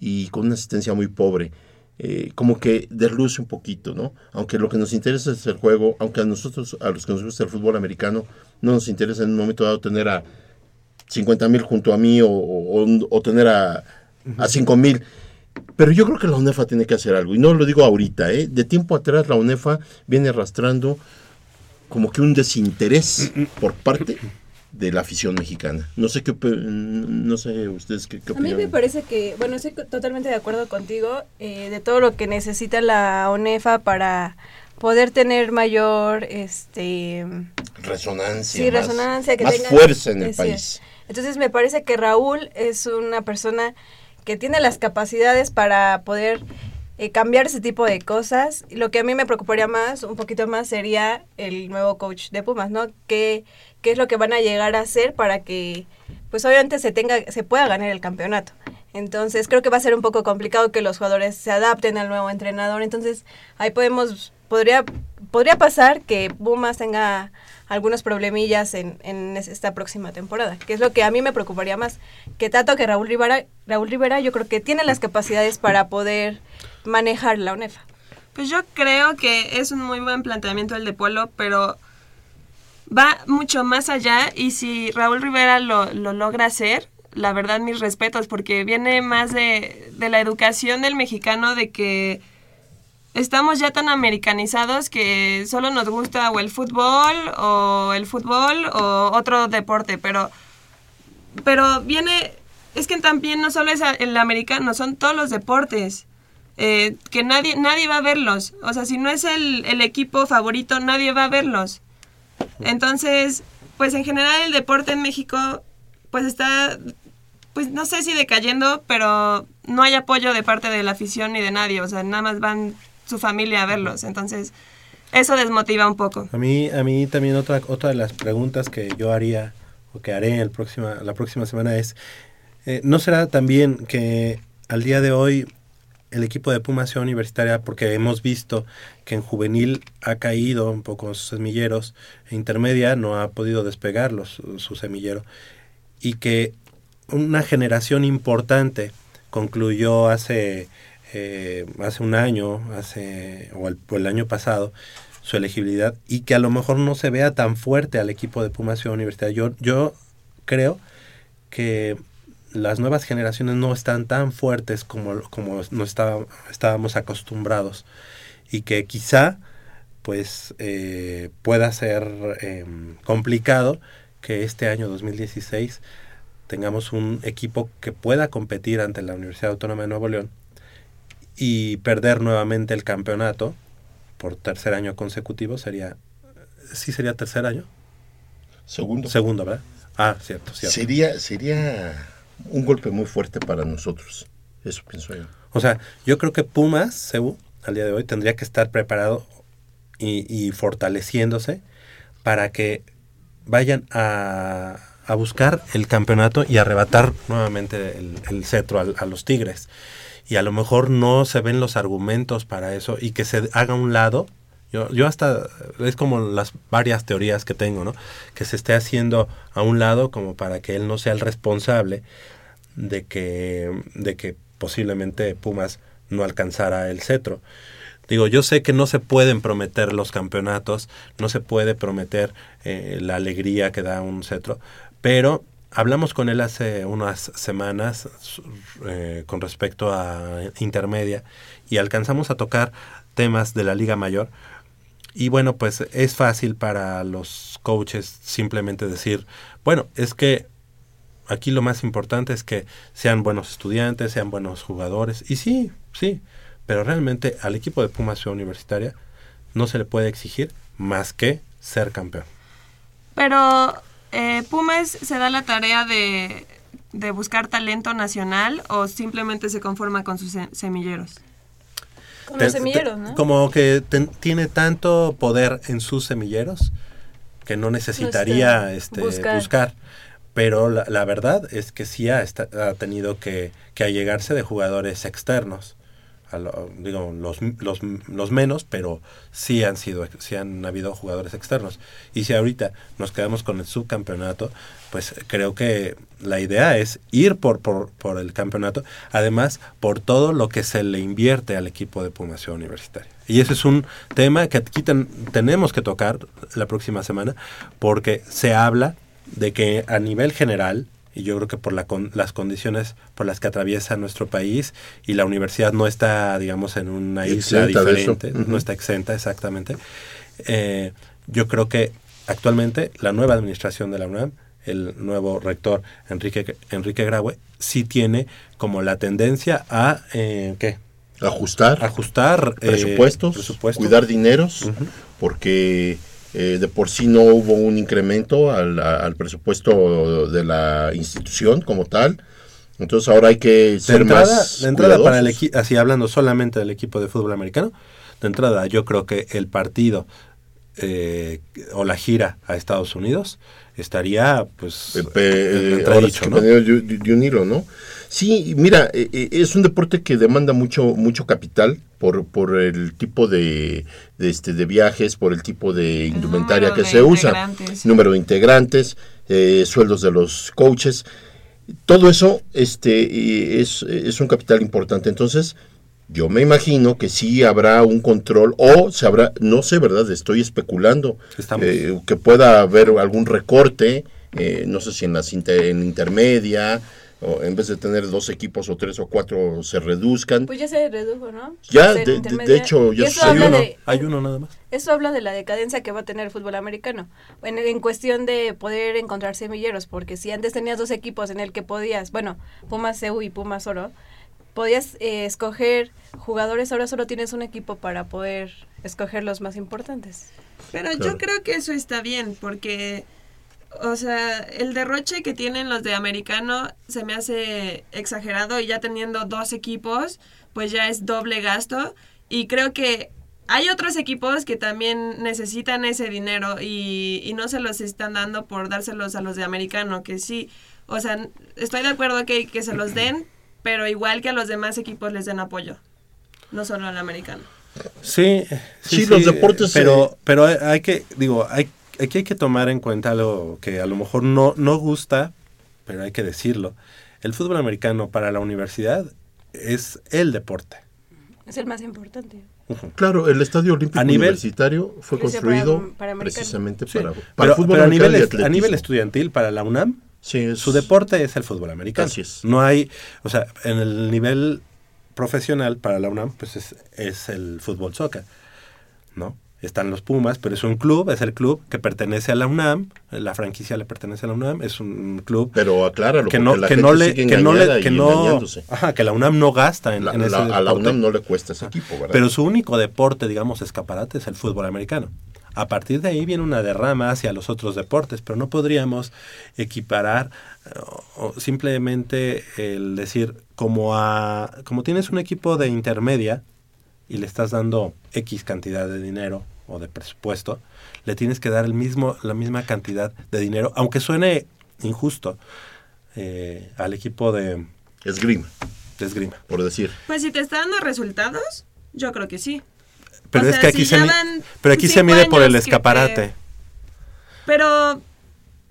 y con una asistencia muy pobre. Eh, como que desluce un poquito, ¿no? Aunque lo que nos interesa es el juego, aunque a nosotros, a los que nos gusta el fútbol americano, no nos interesa en un momento dado tener a 50 mil junto a mí o, o, o tener a, a 5 mil. Pero yo creo que la UNEFA tiene que hacer algo. Y no lo digo ahorita, ¿eh? De tiempo atrás la UNEFA viene arrastrando como que un desinterés por parte de la afición mexicana. No sé qué, no sé ustedes qué, qué A mí opinan. me parece que, bueno, estoy totalmente de acuerdo contigo eh, de todo lo que necesita la ONEFA para poder tener mayor, este, Resonancia. sí, más- resonancia, que más tenga- fuerza en el país. Entonces me parece que Raúl es una persona que tiene las capacidades para poder eh, cambiar ese tipo de cosas. Y Lo que a mí me preocuparía más, un poquito más, sería el nuevo coach de Pumas, ¿no? ¿Qué, qué es lo que van a llegar a hacer para que, pues obviamente se tenga, se pueda ganar el campeonato? Entonces creo que va a ser un poco complicado que los jugadores se adapten al nuevo entrenador. Entonces ahí podemos, podría, podría pasar que Pumas tenga algunos problemillas en, en es- esta próxima temporada, que es lo que a mí me preocuparía más. Que tanto que Raúl Rivera, Raúl Rivera yo creo que tiene las capacidades para poder manejar la UNEFA. Pues yo creo que es un muy buen planteamiento el de Pueblo, pero va mucho más allá y si Raúl Rivera lo, lo logra hacer, la verdad mis respetos, porque viene más de, la educación del mexicano de que estamos ya tan americanizados que solo nos gusta o el fútbol o el fútbol o otro deporte, pero pero viene es que también no solo es el americano, son todos los deportes. eh, que nadie nadie va a verlos. O sea, si no es el, el equipo favorito, nadie va a verlos. Entonces, pues en general el deporte en México, pues está, pues no sé si decayendo, pero no hay apoyo de parte de la afición ni de nadie. O sea, nada más van su familia a verlos. Entonces, eso desmotiva un poco. A mí, a mí también otra, otra de las preguntas que yo haría o que haré el próxima, la próxima semana es, eh, ¿no será también que al día de hoy el equipo de Pumas sea universitaria, porque hemos visto que en juvenil ha caído un poco sus semilleros, e intermedia no ha podido despegar su semillero, y que una generación importante concluyó hace eh, hace un año, hace o el, año pasado, su elegibilidad y que a lo mejor no se vea tan fuerte al equipo de Pumas Ciudad Universitaria. Yo, yo creo que las nuevas generaciones no están tan fuertes como, como estábamos acostumbrados. Y que quizá pues eh, pueda ser eh, complicado que este año 2016 tengamos un equipo que pueda competir ante la Universidad Autónoma de Nuevo León y perder nuevamente el campeonato por tercer año consecutivo sería sí sería tercer año. Segundo. Segundo verdad ah cierto cierto. Sería, sería un golpe muy fuerte para nosotros. Eso pienso yo. O sea, yo creo que Pumas, Cebu, al día de hoy, tendría que estar preparado y, fortaleciéndose para que vayan a, a buscar el campeonato y arrebatar nuevamente el, el cetro al- a, los Tigres. Y a lo mejor no se ven los argumentos para eso y que se haga a un lado. Yo, yo hasta, es como las varias teorías que tengo, ¿no? Que se esté haciendo a un lado como para que él no sea el responsable de que, de que posiblemente Pumas no alcanzara el cetro. Digo, yo sé que no se pueden prometer los campeonatos, no se puede prometer eh, la alegría que da un cetro, pero hablamos con él hace unas semanas eh, con respecto a intermedia y alcanzamos a tocar temas de la Liga Mayor. Y bueno, pues es fácil para los coaches simplemente decir, bueno, es que aquí lo más importante es que sean buenos estudiantes, sean buenos jugadores. Y sí, sí, pero realmente al equipo de Pumas Ciudad Universitaria no se le puede exigir más que ser campeón. Pero eh, Pumas se da la tarea de, de buscar talento nacional o simplemente se conforma con sus se- semilleros. Como que ten- tiene tanto poder en sus semilleros que no necesitaría Este, este, buscar. buscar. Pero la, la verdad es que sí ha, ha tenido que, que allegarse de jugadores externos. Digo, los, los, los menos, pero sí han sido, sí han habido jugadores externos. Y si ahorita nos quedamos con el subcampeonato, pues creo que la idea es ir por, por, por el campeonato, además por todo lo que se le invierte al equipo de Pumas Universitaria. Y ese es un tema que aquí ten- tenemos que tocar la próxima semana, porque se habla de que a nivel general, y yo creo que por la con- las condiciones por las que atraviesa nuestro país, y la universidad no está, digamos, en una isla diferente, no está exenta exactamente, eh, yo creo que actualmente la nueva administración de la UNAM, el nuevo rector Enrique, Enrique Graue, sí tiene como la tendencia a, eh, ¿qué? Ajustar. Ajustar eh, presupuestos, presupuestos. cuidar dineros, porque eh, de por sí no hubo un incremento al, al presupuesto de la institución como tal. Entonces ahora hay que De ser entrada, más de entrada para el equipo, así hablando solamente del equipo de fútbol americano, de entrada yo creo que el partido eh, o la gira a Estados Unidos estaría pues en Eh, entredicho, ahora que ¿no? de, de- de un hilo, ¿no? Sí, mira, eh, eh, es un deporte que demanda mucho mucho capital por, por el tipo de, de, este, de viajes, por el tipo de indumentaria que de se usa, número de integrantes, eh, sueldos de los coaches, todo eso este, eh, es, es un capital importante. Entonces, yo me imagino que sí habrá un control o se habrá, no sé, ¿verdad? Estoy especulando eh, que pueda haber algún recorte, eh, no sé si en las inter- en intermedia, o en vez de tener dos equipos o tres o cuatro se reduzcan. Pues ya se redujo, ¿no? Ya, de- de- hecho, ya Y eso sucedió, habla ¿no? de, Hay uno nada más. Eso habla de la decadencia que va a tener el fútbol americano. En, en cuestión de poder encontrar semilleros, porque si antes tenías dos equipos en el que podías, bueno, Pumas CEU y Pumas Oro, podías eh, escoger jugadores, ahora solo tienes un equipo para poder escoger los más importantes. Pero yo Claro. creo que eso está bien, porque, o sea, el derroche que tienen los de americano se me hace exagerado y ya teniendo dos equipos, pues ya es doble gasto. Y creo que hay otros equipos que también necesitan ese dinero y, y no se los están dando por dárselos a los de americano, que sí, o sea, estoy de acuerdo que, que se los den, pero igual que a los demás equipos les den apoyo, no solo al americano. Sí, Sí, los deportes, Pero, eh, pero hay, hay que, digo, hay, aquí hay que tomar en cuenta algo que a lo mejor no, no gusta, pero hay que decirlo. El fútbol americano para la universidad es el deporte. Es el más importante. Claro, el Estadio Olímpico A nivel- Universitario fue construido para- para americano. precisamente Sí, para, para pero, el fútbol pero a, americano nivel, a estudiantil, para la UNAM, Sí, es- su deporte es el fútbol americano. Así es. No hay, o sea, en el nivel profesional para la UNAM, pues es, es el fútbol soccer, ¿no? Están los Pumas, pero es un club, es el club que pertenece a la UNAM, la franquicia le pertenece a la UNAM, es un club Pero acláralo, que no, la que gente no le, que no le, que no, ajá, que la UNAM no gasta en, La- en ese la- a la. UNAM no le cuesta ese equipo, ¿verdad? Pero su único deporte, digamos, escaparate es el fútbol americano. A partir de ahí viene una derrama hacia los otros deportes, pero no podríamos equiparar eh, o simplemente el decir, como, a, como tienes un equipo de intermedia y le estás dando X cantidad de dinero o de presupuesto, le tienes que dar el mismo, la misma cantidad de dinero, aunque suene injusto, eh, al equipo de esgrima. De esgrima. Por decir. Pues si te está dando resultados, yo creo que sí. Pero O es sea, que aquí si se, pero aquí se mide por el que- escaparate. Pero,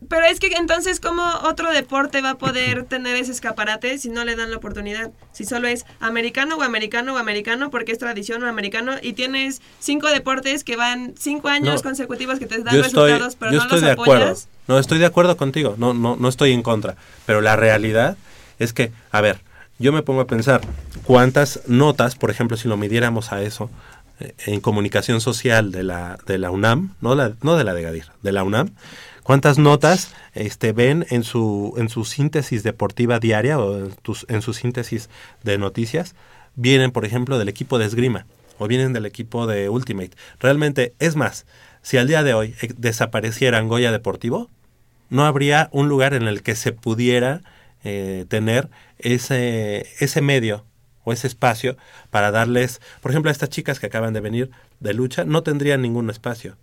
pero es que entonces, ¿cómo otro deporte va a poder tener ese escaparate si no le dan la oportunidad? Si solo es americano o americano o americano porque es tradición o americano y tienes cinco deportes que van cinco años No. consecutivos que te dan yo estoy, resultados, pero yo no estoy los de acuerdo. apoyas. No, estoy de acuerdo contigo. No, no, no estoy en contra. Pero la realidad es que, a ver, yo me pongo a pensar cuántas notas, por ejemplo, si lo midiéramos a eso, eh, en comunicación social de la, de la UNAM, no, la, no de la de Gadir, de la UNAM, cuántas notas este, ven en su, en su síntesis deportiva diaria o en, tus- en su síntesis de noticias, vienen, por ejemplo, del equipo de esgrima o vienen del equipo de Ultimate. Realmente, es más, si al día de hoy eh, desapareciera Goya Deportivo, no habría un lugar en el que se pudiera eh, tener ese, ese medio o ese espacio para darles, por ejemplo, a estas chicas que acaban de venir de lucha, no tendrían ningún espacio.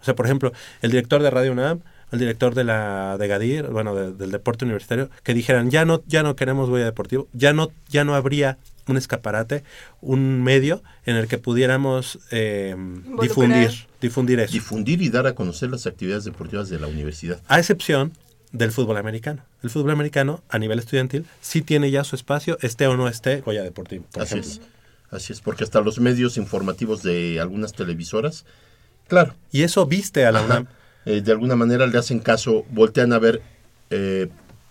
O sea, por ejemplo, el director de Radio UNAM, el director de la de Gadir, bueno, de- del deporte universitario, que dijeran ya no, ya no queremos Goya Deportivo, ya no, ya no habría un escaparate, un medio en el que pudiéramos eh, difundir, difundir eso. Difundir y dar a conocer las actividades deportivas de la universidad. A excepción del fútbol americano. El fútbol americano, a nivel estudiantil, sí tiene ya su espacio, esté o no esté Goya Deportivo. por Así ejemplo. es. Así es, porque hasta los medios informativos de algunas televisoras, claro. Y eso viste a la Ajá. UNAM. Eh, de alguna manera le hacen caso, voltean a ver eh,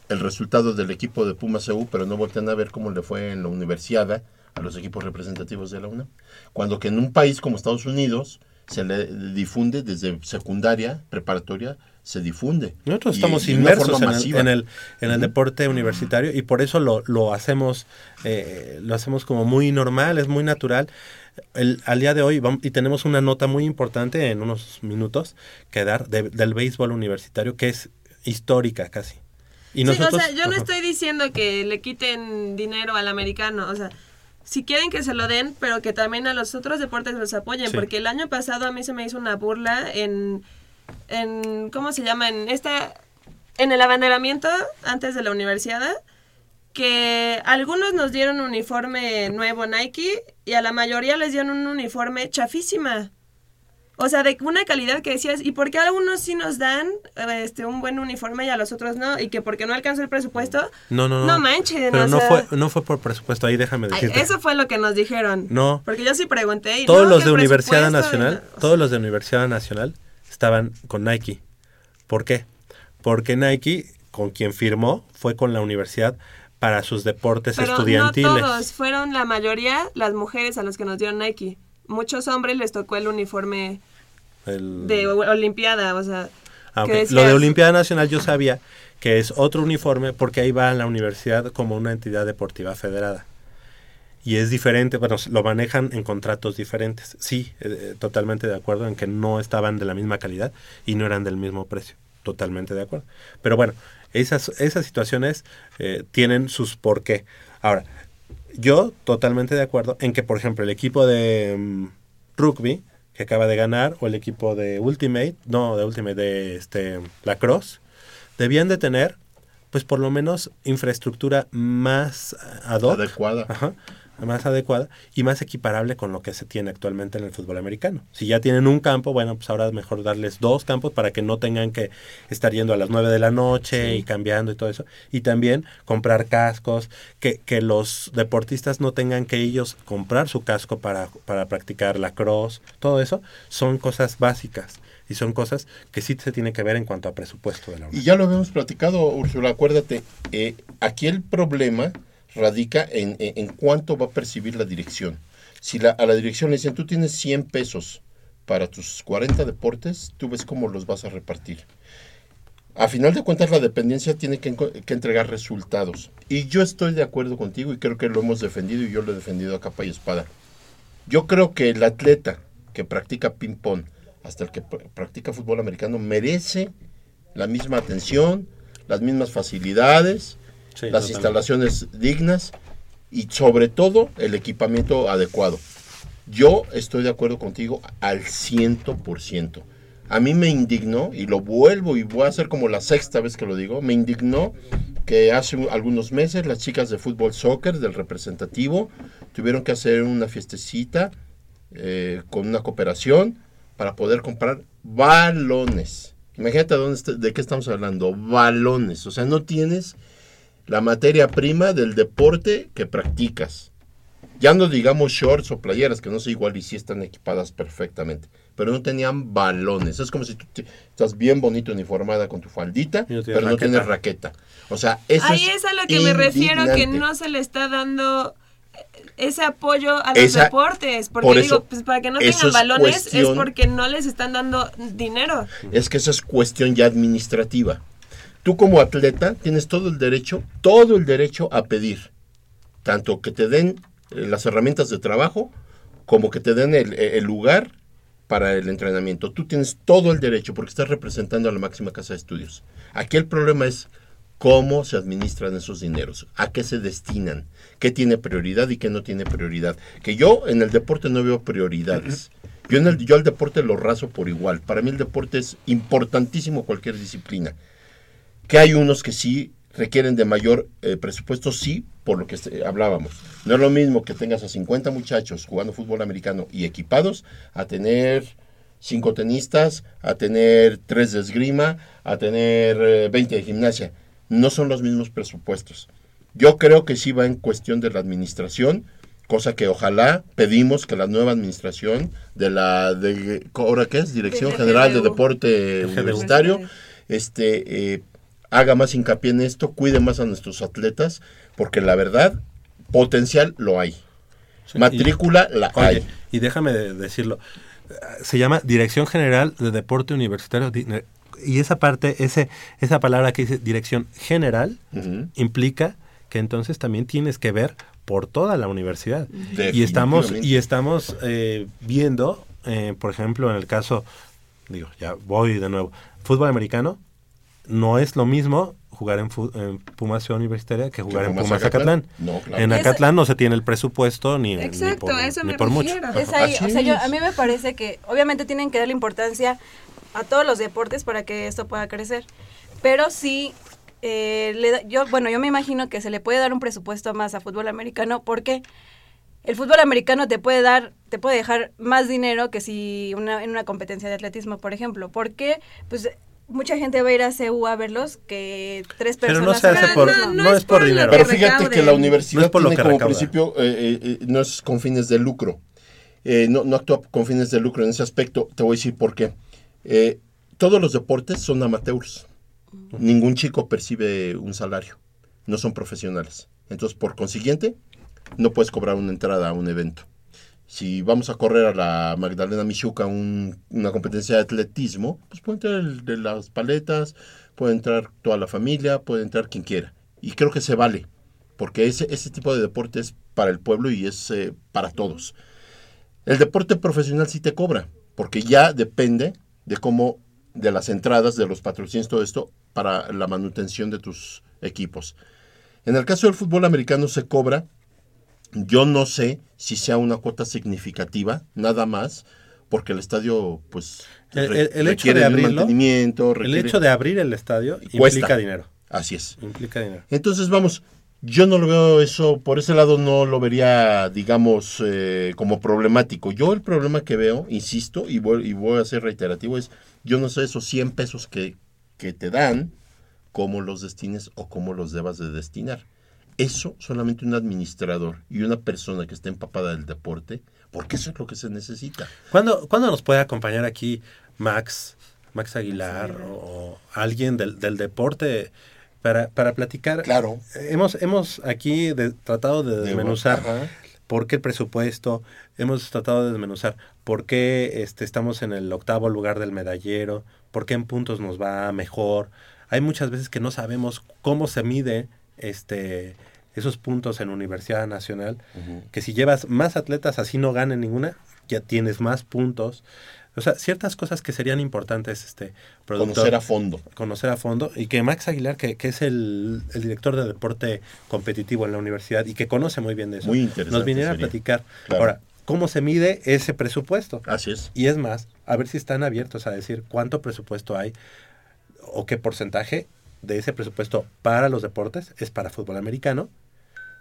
el resultado del equipo de Pumas EU, pero no voltean a ver cómo le fue en la universidad a los equipos representativos de la UNAM. Cuando que en un país como Estados Unidos se le difunde desde secundaria, preparatoria, se difunde. Nosotros estamos y inmersos en el, en el, en el deporte universitario y por eso lo, lo hacemos eh, lo hacemos como muy normal, es muy natural. El- al día de hoy vam- y tenemos una nota muy importante en unos minutos que dar de- del béisbol universitario que es histórica casi. Y nosotros, Sí, o sea, yo no Ajá. estoy diciendo que le quiten dinero al americano, o sea, si quieren que se lo den, pero que también a los otros deportes los apoyen, Sí. porque el año pasado a mí se me hizo una burla en, en ¿cómo se llama? En esta, en el abanderamiento antes de la universidad, que algunos nos dieron un uniforme nuevo Nike y a la mayoría les dieron un uniforme chafísima. O sea, de una calidad que decías, ¿y por qué a algunos sí nos dan este un buen uniforme y a los otros no? Y que porque no alcanzó el presupuesto. No, no, no. No manchen, Pero no sea- fue no fue por presupuesto, ahí déjame Ay, decirte. eso fue lo que nos dijeron. No. Porque yo sí pregunté y todos no, los de Universidad Nacional, todos los de Universidad Nacional estaban con Nike. ¿Por qué? Porque Nike, con quien firmó, fue con la universidad para sus deportes Pero estudiantiles. no todos, fueron la mayoría las mujeres a los que nos dieron Nike. Muchos hombres les tocó el uniforme El- de Olimpiada, o sea, Ah, Lo de Olimpiada Nacional yo sabía que es otro uniforme porque ahí va la universidad como una entidad deportiva federada. Y es diferente, bueno, lo manejan en contratos diferentes. Sí, eh, totalmente de acuerdo en que no estaban de la misma calidad y no eran del mismo precio. Totalmente de acuerdo. Pero bueno, esas, esas situaciones eh, tienen sus por qué. Ahora, yo totalmente de acuerdo en que, por ejemplo, el equipo de mm, rugby que acaba de ganar o el equipo de Ultimate, no, de Ultimate, de este, Lacrosse, debían de tener, pues por lo menos, infraestructura más ad hoc. Adecuada. Ajá, más adecuada y más equiparable con lo que se tiene actualmente en el fútbol americano. Si ya tienen un campo, bueno, pues ahora es mejor darles dos campos para que no tengan que estar yendo a las 9 de la noche y cambiando y todo eso. Y también comprar cascos, que, que los deportistas no tengan que ellos comprar su casco para, para practicar la cross, todo eso son cosas básicas y son cosas que sí se tiene que ver en cuanto a presupuesto de la Y ya lo habíamos platicado, Úrsula, acuérdate, eh, aquí el problema radica en, en, cuánto va a percibir la dirección. Si la, a la dirección le dicen, tú tienes 100 pesos para tus 40 deportes, tú ves cómo los vas a repartir. A final de cuentas, la dependencia tiene que, que entregar resultados. Y yo estoy de acuerdo contigo y creo que lo hemos defendido y yo lo he defendido a capa y espada. Yo creo que el atleta que practica ping-pong hasta el que pr- practica fútbol americano merece la misma atención, las mismas facilidades, Sí, las instalaciones dignas y sobre todo el equipamiento adecuado. Yo estoy de acuerdo contigo al 100%. A mí me indignó, y lo vuelvo y voy a hacer como la sexta vez que lo digo, me indignó que hace un- algunos meses las chicas de fútbol soccer del representativo tuvieron que hacer una fiestecita eh, con una cooperación para poder comprar balones. Imagínate dónde está- de qué estamos hablando, balones. O sea, no tienes la materia prima del deporte que practicas. Ya no digamos shorts o playeras, que no sé igual y sí están equipadas perfectamente, pero no tenían balones. Es como si tú te- estás bien bonito uniformada con tu faldita, no pero no raqueta. tienes raqueta. O sea, eso Ahí es es a lo que me refiero, que no se le está dando ese apoyo a los Esa- deportes. Porque por digo, eso- pues para que no eso tengan es balones es cuestión- porque no les están dando dinero. Es que esa es cuestión ya administrativa. Tú como atleta tienes todo el derecho, todo el derecho a pedir. Tanto que te den eh, las herramientas de trabajo, como que te den el, el lugar para el entrenamiento. Tú tienes todo el derecho porque estás representando a la máxima casa de estudios. Aquí el problema es cómo se administran esos dineros, a qué se destinan, qué tiene prioridad y qué no tiene prioridad. Que yo en el deporte no veo prioridades. Yo, en el, yo al deporte lo raso por igual. Para mí el deporte es importantísimo cualquier disciplina. Que hay unos que sí requieren de mayor eh, presupuesto, sí, por lo que este- hablábamos. No es lo mismo que tengas a 50 muchachos jugando fútbol americano y equipados a tener cinco tenistas, a tener tres de esgrima, a tener eh, 20 de gimnasia. No son los mismos presupuestos. Yo creo que sí va en cuestión de la administración, cosa que ojalá pedimos que la nueva administración de la de ahora qué es Dirección De General de. Deporte. Universitario este eh, haga más hincapié en esto, cuide más a nuestros atletas, porque la verdad potencial lo hay. Matrícula la Oye, hay. Y déjame de- decirlo. Se llama Dirección General de Deporte Universitario. Y esa parte, ese, esa palabra que dice Dirección General, implica que entonces también tienes que ver por toda la universidad. Y estamos, y estamos eh, viendo, eh, por ejemplo, en el caso, digo, ya voy de nuevo, fútbol americano, no es lo mismo jugar en, en Pumas Ciudad Universitaria que jugar en Pumas Acatlán. Acatlán. No, claro. En Acatlán no se tiene el presupuesto ni, ni Exacto, por, a eso ni me por mucho. refiero. Es ahí, o sea, yo, a mí me parece que obviamente tienen que darle importancia a todos los deportes para que esto pueda crecer, pero sí, eh, le da- yo, bueno, yo me imagino que se le puede dar un presupuesto más a fútbol americano porque el fútbol americano te puede dar, te puede dejar más dinero que si una, en una competencia de atletismo, por ejemplo, porque pues mucha gente va a ir a CU a verlos que tres Pero personas. no se hace por- eso. no es por dinero. Pero fíjate que la No universidad es por lo tiene que como recauda. principio, eh, eh, eh, no es con fines de lucro. Eh, no, no actúa con fines de lucro en ese aspecto. Te voy a decir por qué. Eh, todos los deportes son amateurs. Ningún chico percibe un salario. No son profesionales. Entonces, por consiguiente, no puedes cobrar una entrada a un evento. Si vamos a correr a la Magdalena Michuca un- una competencia de atletismo, pues puede entrar el de las paletas, puede entrar toda la familia, puede entrar quien quiera. Y creo que se vale, porque ese, ese tipo de deporte es para el pueblo y es eh, para todos. El deporte profesional sí te cobra, porque ya depende de cómo, de las entradas, de los patrocinios, todo esto, para la manutención de tus equipos. En el caso del fútbol americano se cobra, yo no sé si sea una cuota significativa, nada más, porque el estadio, pues, El, re- el- el hecho requiere de abrirlo, mantenimiento, el requiere- hecho de abrir el estadio Cuesta. implica dinero. Así es. Implica dinero. Entonces, vamos, Yo no lo veo eso, por ese lado no lo vería, digamos, eh, como problemático. Yo el problema que veo, insisto, y voy, y voy a ser reiterativo, es, yo no sé esos 100 pesos que, que te dan, cómo los destines o cómo los debas de destinar. Eso solamente un administrador y una persona que esté empapada del deporte, porque eso es lo que se necesita. ¿Cuándo, ¿cuándo nos puede acompañar aquí Max, Max Aguilar o, o alguien del, del deporte para, para platicar? Claro. Hemos, hemos aquí de- tratado de desmenuzar Ajá. por qué el presupuesto, hemos tratado de desmenuzar por qué este, estamos en el octavo lugar del medallero, por qué en puntos nos va mejor. Hay muchas veces que no sabemos cómo se mide este esos puntos en Universidad Nacional, que si llevas más atletas así no ganen ninguna, ya tienes más puntos. O sea, ciertas cosas que serían importantes, este, Conocer a fondo. Conocer a fondo. Y que Max Aguilar, que, que es el, el director de deporte competitivo en la universidad y que conoce muy bien de eso, Muy interesante nos viniera sería. a platicar. Claro. Ahora, ¿cómo se mide ese presupuesto? Así es. Y es más, a ver si están abiertos a decir cuánto presupuesto hay o qué porcentaje de ese presupuesto para los deportes es para fútbol americano,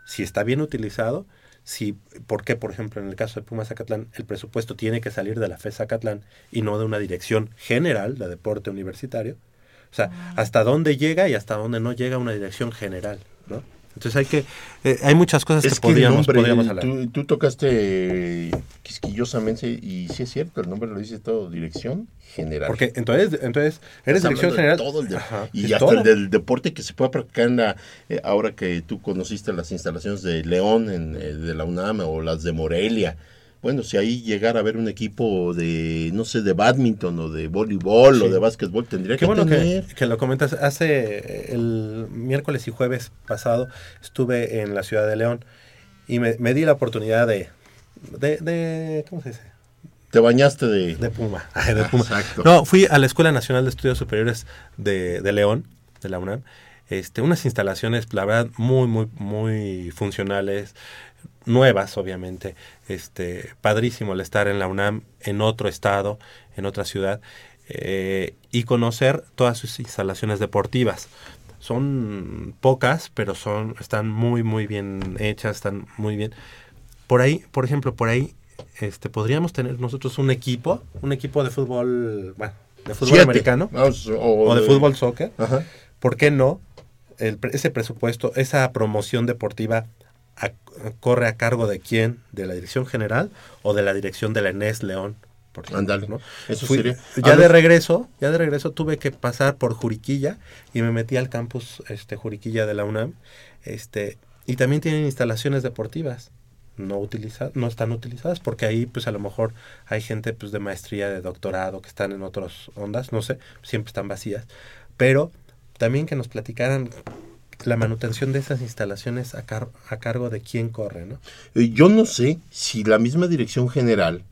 si está bien utilizado, si, por qué, por ejemplo, en el caso de Pumas Zacatlán, el presupuesto tiene que salir de la FES Zacatlán y no de una dirección general de deporte universitario. O sea, hasta dónde llega y hasta dónde no llega una dirección general, ¿no? Entonces hay que, eh, hay muchas cosas Es que, que podríamos, nombre, podríamos hablar. tú, tú tocaste quisquillosamente, y sí es cierto, el nombre lo dice todo, dirección general. Porque entonces, entonces eres Estás dirección de general. todo el de- Ajá, y de hasta todo. el del deporte que se pueda practicar en la, eh, ahora que tú conociste las instalaciones de León, en, eh, de la UNAM o las de Morelia. Bueno, si ahí llegara a ver un equipo de, no sé, de badminton o de voleibol o de básquetbol, tendría Qué que bueno que, tener. que lo comentas. Hace eh, el miércoles y jueves pasado estuve en la ciudad de León y me, me di la oportunidad de, de, de- ¿cómo se dice? Te bañaste de... De Puma. Ay, de Puma. Exacto. No, fui a la Escuela Nacional de Estudios Superiores de, de León, de la UNAM. Este, unas instalaciones, la verdad, muy, muy, muy funcionales, nuevas, obviamente. Este, padrísimo el estar en la UNAM, en otro estado, en otra ciudad, eh, y conocer todas sus instalaciones deportivas. Son pocas, pero son, están muy, muy bien hechas, están muy bien. Por ahí, por ejemplo, por ahí, este, podríamos tener nosotros un equipo, un equipo de fútbol, bueno, de fútbol Siete. americano o o, de, de- fútbol soccer. Ajá. ¿Por qué no? El ese presupuesto, esa promoción deportiva a- corre a cargo de quién? ¿De la dirección general o de la dirección de la Enes León? Por ejemplo, Ándale, ¿no? eso Fui- sería. Ya de regreso, ya de regreso tuve que pasar por Juriquilla y me metí al campus este Juriquilla de la UNAM, este y también tienen instalaciones deportivas no utilizadas, no están utilizadas porque ahí pues a lo mejor hay gente pues de maestría, de doctorado que están en otras ondas, no sé, siempre están vacías, pero también que nos platicaran la manutención de esas instalaciones a, car- a cargo de quién corre, ¿no? Eh, Yo no sé si la misma dirección general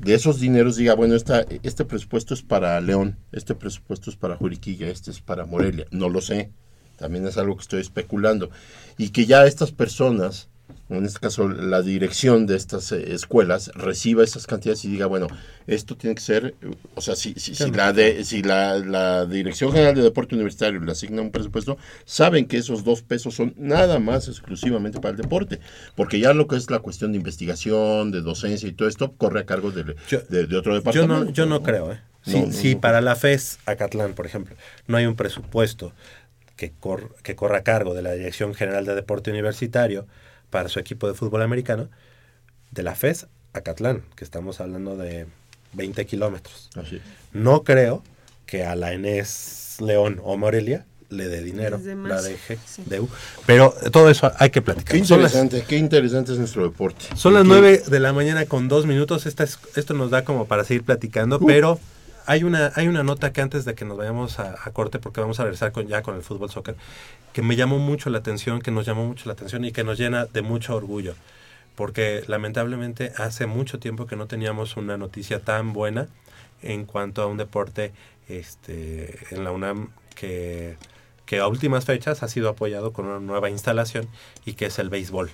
de esos dineros diga, bueno, esta, este presupuesto es para León, este presupuesto es para Juriquilla, este es para Morelia. No lo sé. También es algo que estoy especulando. Y que ya estas personas, en este caso la dirección de estas eh, escuelas, reciba esas cantidades y diga, bueno, esto tiene que ser, o sea, si, si, si la, de, si la, la Dirección General de Deporte Universitario le asigna un presupuesto, saben que esos dos pesos son nada más exclusivamente para el deporte, porque ya lo que es la cuestión de investigación, de docencia y todo esto, corre a cargo de, de, de otro Yo departamento. no, yo no creo, ¿eh? Si, No, para la FES Acatlán, por ejemplo, no hay un presupuesto que, cor- que corra a cargo de la Dirección General de Deporte Universitario para su equipo de fútbol americano, de la FES Acatlán, que estamos hablando de 20 kilómetros. No creo que a la Enes León o Morelia le dé dinero, la deje, DEU. Pero todo eso hay que platicar. Qué Son las- interesante, qué interesante es nuestro deporte. son las Y que- 9 de la mañana con dos minutos. Esta es- esto nos da como para seguir platicando, Uh. pero hay una, hay una nota que antes de que nos vayamos a, a corte, porque vamos a regresar con, ya con el fútbol soccer, que me llamó mucho la atención, que nos llamó mucho la atención y que nos llena de mucho orgullo. Porque lamentablemente hace mucho tiempo que no teníamos una noticia tan buena en cuanto a un deporte este, en la UNAM que, que a últimas fechas ha sido apoyado con una nueva instalación y que es el béisbol.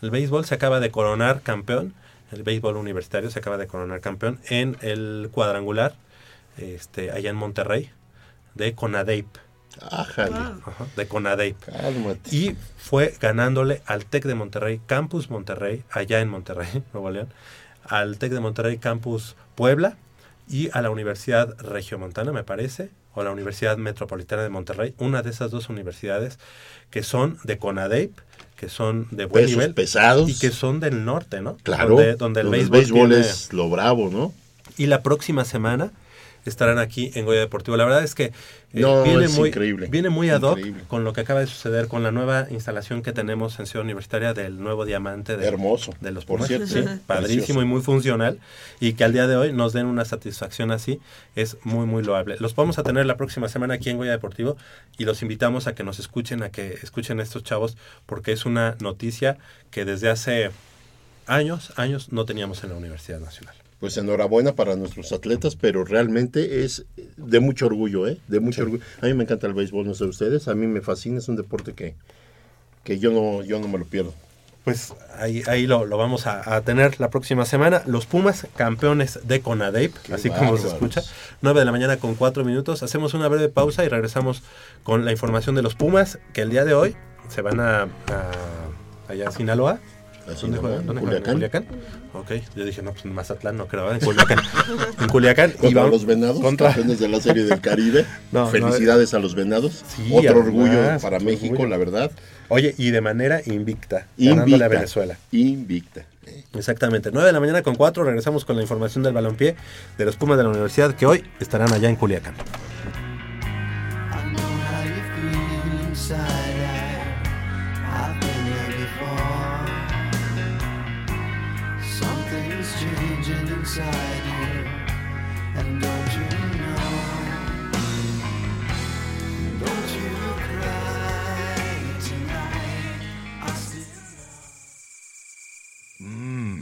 El béisbol se acaba de coronar campeón, el béisbol universitario se acaba de coronar campeón en el cuadrangular este, allá en Monterrey de CONADEIP. Ajá, de CONADEIP. Cálmate. Y fue ganándole al TEC de Monterrey, Campus Monterrey, allá en Monterrey, Nuevo León, al TEC de Monterrey, Campus Puebla, y a la Universidad Regiomontana, me parece, o la Universidad Metropolitana de Monterrey, una de esas dos universidades que son de CONADEIP, que son de buen Pesos nivel pesados. y que son del norte, ¿no? Claro. Donde, donde el béisbol, tiene- es lo bravo, ¿no? y la próxima semana estarán aquí en Goya Deportivo. La verdad es que No, viene, es muy, increíble. viene muy ad hoc Increíble. con lo que acaba de suceder con la nueva instalación que tenemos en Ciudad Universitaria del nuevo diamante de, Hermoso, de los por cierto. Sí, Precioso. padrísimo y muy funcional. Y que al día de hoy nos den una satisfacción así es muy, muy loable. Los vamos a tener la próxima semana aquí en Goya Deportivo y los invitamos a que nos escuchen, a que escuchen a estos chavos, porque es una noticia que desde hace años, años no teníamos en la Universidad Nacional. Pues enhorabuena para nuestros atletas, pero realmente es de mucho orgullo, ¿eh? De mucho orgullo. A mí me encanta el béisbol, no sé ustedes, a mí me fascina, es un deporte que, que yo no yo no me lo pierdo. Pues ahí, ahí lo, lo vamos a, a tener la próxima semana. Los Pumas, campeones de CONADEIP, así como se escucha. 9 de la mañana con 4 minutos. Hacemos una breve pausa y regresamos con la información de los Pumas, que el día de hoy se van a, a- allá a Sinaloa. ¿Dónde juegan? ¿Dónde Culiacán. Culiacán? Ok, yo dije, no, pues en Mazatlán no creo, ¿verdad? en Culiacán. en Culiacán. Contra vamos- los venados, contra- campeones de la Serie del Caribe. No, no, Felicidades a los venados. Sí, Otro además, orgullo para México, orgullo. la verdad. Oye, y de manera invicta, ganándole Invicta. a Venezuela. Invicta. Exactamente, 9 de la mañana con 4, regresamos con la información del balompié de los Pumas de la universidad que hoy estarán allá en Culiacán.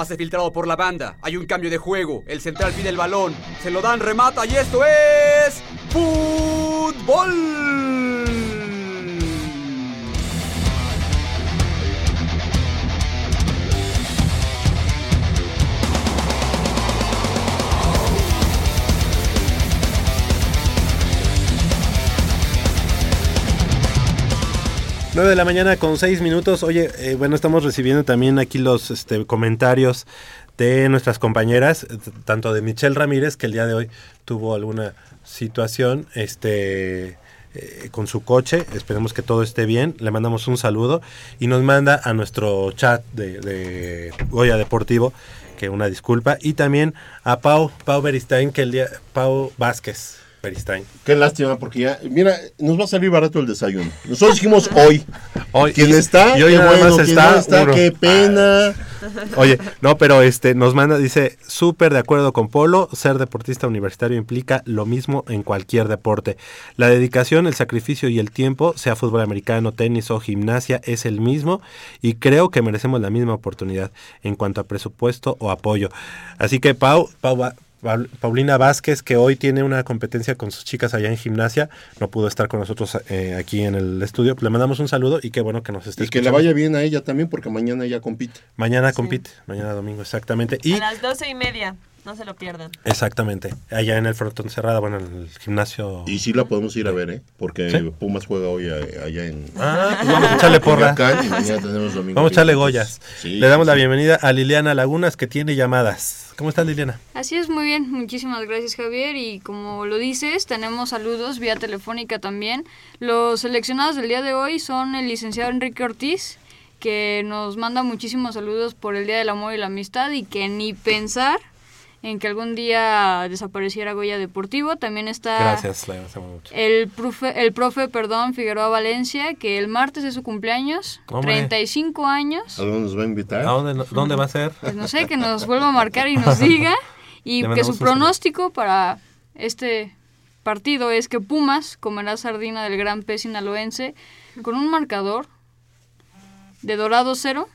Pase filtrado por la banda. Hay un cambio de juego. El central pide el balón. Se lo dan, remata y esto es. ¡Fútbol! 9 de la mañana con 6 minutos. Oye, eh, bueno, estamos recibiendo también aquí los este, comentarios de nuestras compañeras, tanto de Michelle Ramírez, que el día de hoy tuvo alguna situación este, eh, con su coche. Esperemos que todo esté bien. Le mandamos un saludo y nos manda a nuestro chat de, de Goya Deportivo que una disculpa. Y también a Pau, Pau Beristain, que el día, Pau Vázquez Beristain. Qué lástima, porque ya, mira, nos va a salir barato el desayuno. Nosotros dijimos hoy. Hoy, ¿Quién y- está? y hoy qué bueno, más quien está qué pena. Oye, no, pero este nos manda, dice, súper de acuerdo con Polo, ser deportista universitario implica lo mismo en cualquier deporte. La dedicación, el sacrificio y el tiempo, sea fútbol americano, tenis o gimnasia, es el mismo y creo que merecemos la misma oportunidad en cuanto a presupuesto o apoyo. Así que Pau, Pau va- Paulina Vázquez, que hoy tiene una competencia con sus chicas allá en gimnasia, no pudo estar con nosotros eh, aquí en el estudio. Le mandamos un saludo y qué bueno que nos esté Y que le vaya bien a ella también, porque mañana ella compite. Mañana compite, mañana domingo, exactamente. Y A las doce y media, no se lo pierdan. exactamente, allá en el frontón cerrado, bueno, en el gimnasio. Y sí la podemos ir a ver, ¿eh? Porque ¿Sí? Pumas juega hoy a- allá en. Ah, pues vamos a echarle porra. Culiacán, y mañana tenemos domingo Vamos a echarle goyas. sí, Le damos sí, la bienvenida a Liliana Lagunas, que tiene llamadas. ¿Cómo estás, Liliana? Así es, muy bien. Muchísimas gracias, Javier. Y como lo dices, tenemos saludos vía telefónica también. Los seleccionados del día de hoy son el licenciado Enrique Ortiz que nos manda muchísimos saludos por el Día del Amor y la Amistad y que ni pensar en que algún día desapareciera Goya Deportivo. También está Gracias, le agradecemos mucho. el profe, el profe, perdón, Figueroa Valencia, que el martes es su cumpleaños, Hombre. 35 años. ¿A dónde nos va a invitar? ¿A dónde, dónde va a ser? Pues no sé, que nos vuelva a marcar y nos diga. Y que su saludo. pronóstico para este partido es que Pumas comerá sardina del gran pez sinaloense con un marcador de Dorado 0,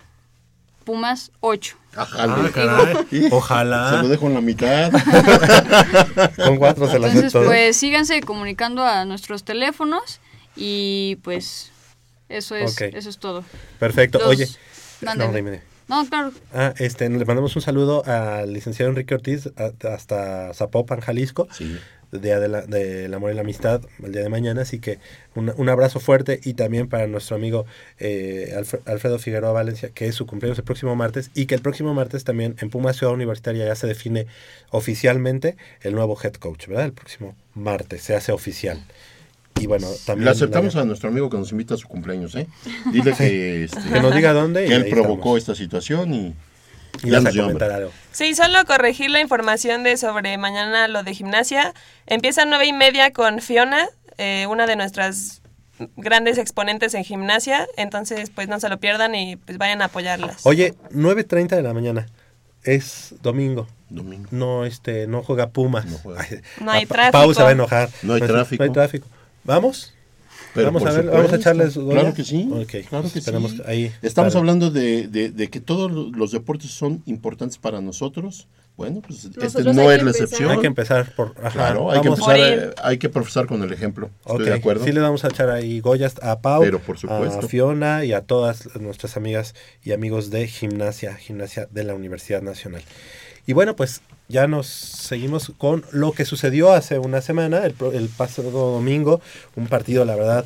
Pumas 8. Ah, caray. Ojalá. Se lo dejo en la mitad. Con cuatro se las Entonces, acepto. pues síganse comunicando a nuestros teléfonos y pues eso es, eso es todo. Perfecto. Los- Oye, Mándeme. no, dime, dime. No, claro. Ah, este, le mandamos un saludo al licenciado Enrique Ortiz a- hasta Zapopan, Jalisco. Día de la, del amor y la amistad, el día de mañana. Así que un, un abrazo fuerte y también para nuestro amigo eh, Alfre- Alfredo Figueroa Valencia, que es su cumpleaños el próximo martes. Y que el próximo martes también en Puma Ciudad Universitaria ya se define oficialmente el nuevo head coach, ¿verdad? El próximo martes se hace oficial. Y bueno, también. Le aceptamos la- a nuestro amigo que nos invita a su cumpleaños, ¿eh? Dile que, este, Que nos diga dónde Que él provocó esta situación Y ya vas a nos dio algo. Sí, solo corregir la información de sobre mañana lo de gimnasia. Empieza a nueve y media con Fiona, eh, una de nuestras grandes exponentes en gimnasia. Entonces, pues no se lo pierdan y pues vayan a apoyarlas. Oye, 9.30 de la mañana. Es domingo. Domingo. No, este, no juega Pumas. Ay, No hay a- Pa- tráfico. Pau se va a enojar. No hay tráfico. No hay tráfico. ¿Vamos? Pero vamos a ver, supuesto, vamos a echarles. Claro que sí. Ok, Claro que sí. que ahí. Estamos para- hablando de, de- de que todos los deportes son importantes para nosotros. Bueno, pues este no es la excepción. Hay que empezar por. Ajá, Claro, hay que, empezar, eh, hay que profesar con el ejemplo. Estoy de acuerdo. Sí le vamos a echar ahí Goyas a Pau, Pero por supuesto. a Fiona y a todas nuestras amigas y amigos de gimnasia, gimnasia de la Universidad Nacional. Y bueno, pues ya nos seguimos con lo que sucedió hace una semana, el, el pasado domingo, un partido, la verdad,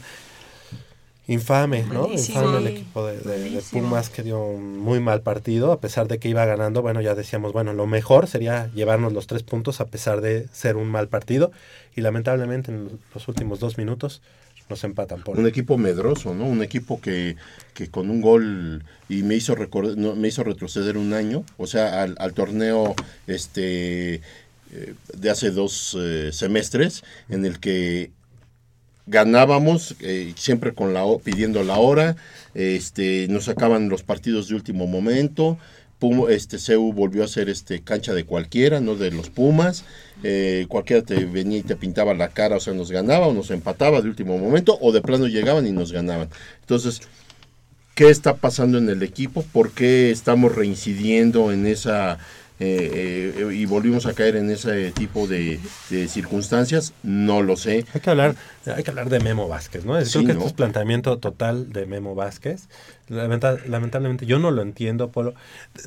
infame, ¿no? Malísimo. Infame el equipo de, de-. Pumas que dio un muy mal partido, a pesar de que iba ganando, bueno, ya decíamos, bueno, lo mejor sería llevarnos los tres puntos a pesar de ser un mal partido, y lamentablemente en los últimos dos minutos nos empatan por Un equipo medroso, ¿no? Un equipo que, que con un gol y me hizo no, me hizo retroceder un año, o sea, al, al torneo este eh, de hace dos eh, semestres en el que ganábamos eh, siempre con la pidiendo la hora, este nos sacaban los partidos de último momento. Pum- este CEU volvió a ser este cancha de cualquiera, no de los Pumas. Eh, cualquiera te venía y te pintaba la cara, o sea, nos ganaba o nos empataba de último momento, o de plano llegaban y nos ganaban. Entonces, ¿qué está pasando en el equipo? ¿Por qué estamos reincidiendo en esa eh, eh, y volvimos a caer en ese tipo de, de circunstancias? No lo sé. Hay que hablar, hay que hablar de Memo Vázquez, ¿no? Sí, Creo que ¿no? este es planteamiento total de Memo Vázquez. Lamenta- lamentablemente yo no lo entiendo, Polo.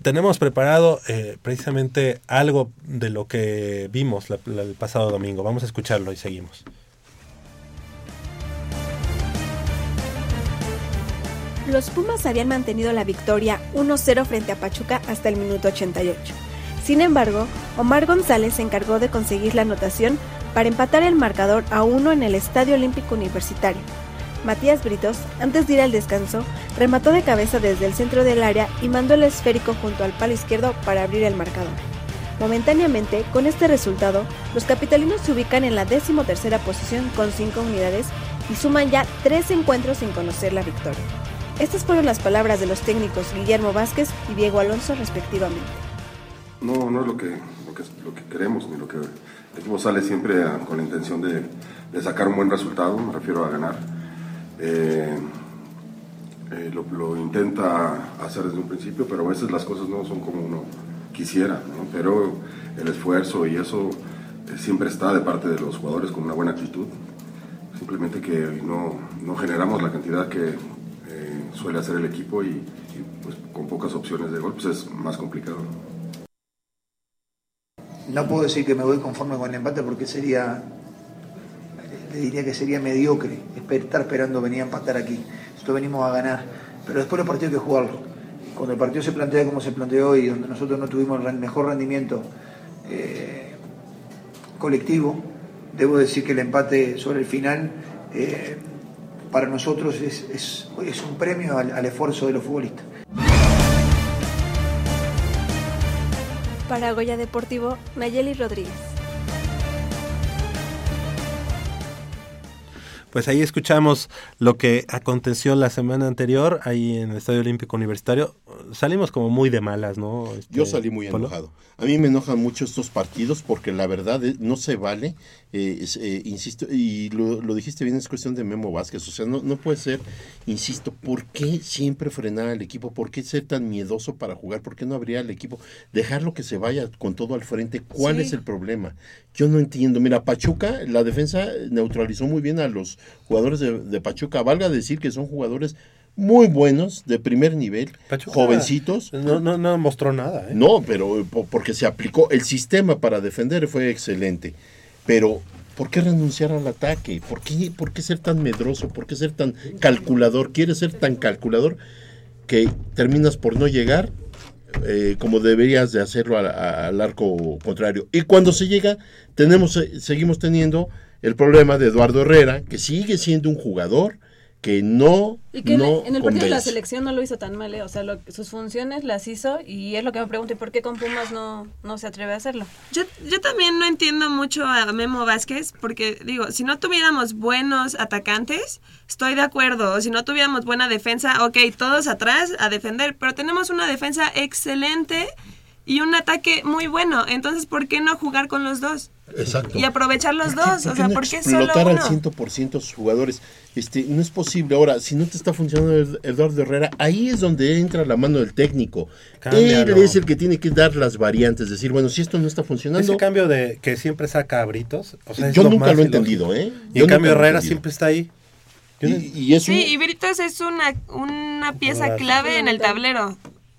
Tenemos preparado eh, precisamente algo de lo que vimos la- la- el pasado domingo. Vamos a escucharlo y seguimos. Los Pumas habían mantenido la victoria 1-0 frente a Pachuca hasta el minuto 88. Sin embargo, Omar González se encargó de conseguir la anotación para empatar el marcador a 1 en el Estadio Olímpico Universitario. Matías Britos, antes de ir al descanso, remató de cabeza desde el centro del área y mandó el esférico junto al palo izquierdo para abrir el marcador. Momentáneamente, con este resultado, los capitalinos se ubican en la decimotercera posición con 5 unidades y suman ya 3 encuentros sin conocer la victoria. Estas fueron las palabras de los técnicos Guillermo Vázquez y Diego Alonso respectivamente. No, no es lo que, lo que, lo que queremos, ni lo que el equipo sale siempre con la intención de, de sacar un buen resultado, me refiero a ganar. Eh, eh, lo, intenta hacer desde un principio, pero a veces las cosas no son como uno quisiera, pero el esfuerzo y eso eh, siempre está de parte de los jugadores con una buena actitud. Simplemente que no, no generamos la cantidad que suele hacer el equipo y, y, pues, con pocas opciones de gol pues es más complicado. ¿No? Puedo decir que me voy conforme con el empate porque sería, le diría que sería mediocre estar esperando venir a empatar aquí. Nosotros venimos a ganar, pero después los partidos hay que jugarlos. Cuando el partido se plantea como se planteó y donde nosotros no tuvimos el mejor rendimiento eh, colectivo, debo decir que el empate sobre el final eh, para nosotros es un premio al, al esfuerzo de los futbolistas. Para Goya Deportivo, Nayeli Rodríguez. Pues ahí escuchamos lo que aconteció la semana anterior ahí en el Estadio Olímpico Universitario. Salimos como muy de malas, ¿no? Este, Yo salí muy Polo? enojado. A mí me enojan mucho estos partidos porque la verdad eh, no se vale, eh, es, eh, insisto, y lo, lo dijiste bien, es cuestión de Memo Vázquez, o sea, no, no puede ser, insisto, ¿por qué siempre frenar al equipo? ¿Por qué ser tan miedoso para jugar? ¿Por qué no habría al equipo? Dejarlo que se vaya con todo al frente, ¿cuál Sí. es el problema? Yo no entiendo. Mira, Pachuca, la defensa neutralizó muy bien a los jugadores de, de Pachuca. Valga decir que son jugadores muy buenos, de primer nivel, jovencitos. No, no, no mostró nada, ¿eh? No, pero eh, po- porque se aplicó, el sistema para defender fue excelente. Pero, ¿por qué renunciar al ataque? ¿Por qué, por qué ser tan medroso? ¿Por qué ser tan calculador? ¿Quieres ser tan calculador que terminas por no llegar eh, como deberías de hacerlo al, al arco contrario? Y cuando se llega, tenemos, eh, seguimos teniendo el problema de Eduardo Herrera, que sigue siendo un jugador que no, Y que en- no en, el partido de la selección no lo hizo tan mal, ¿eh? o sea, lo- sus funciones las hizo y es lo que me pregunto, ¿y por qué con Pumas no, no se atreve a hacerlo? Yo, yo también no entiendo mucho a Memo Vázquez, porque digo, si no tuviéramos buenos atacantes, estoy de acuerdo. O si no tuviéramos buena defensa, ok, todos atrás a defender, pero tenemos una defensa excelente y un ataque muy bueno. Entonces, ¿por qué no jugar con los dos? Exacto. Y aprovechar los dos. O sea, no ¿por qué solo explotar al uno? 100% sus jugadores? Este, no es posible. Ahora, si no te está funcionando Ed- Eduardo Herrera, ahí es donde entra la mano del técnico. Cámbialo. Él es el que tiene que dar las variantes, decir, bueno, si esto no está funcionando, Ese cambio de que siempre saca a Britos. o sea, es Yo nunca más lo he entendido, ¿eh? Y Yo en cambio nunca lo he Herrera entendido. siempre está ahí. No- y es un- Sí, y Britos es una, una pieza clave en el tablero.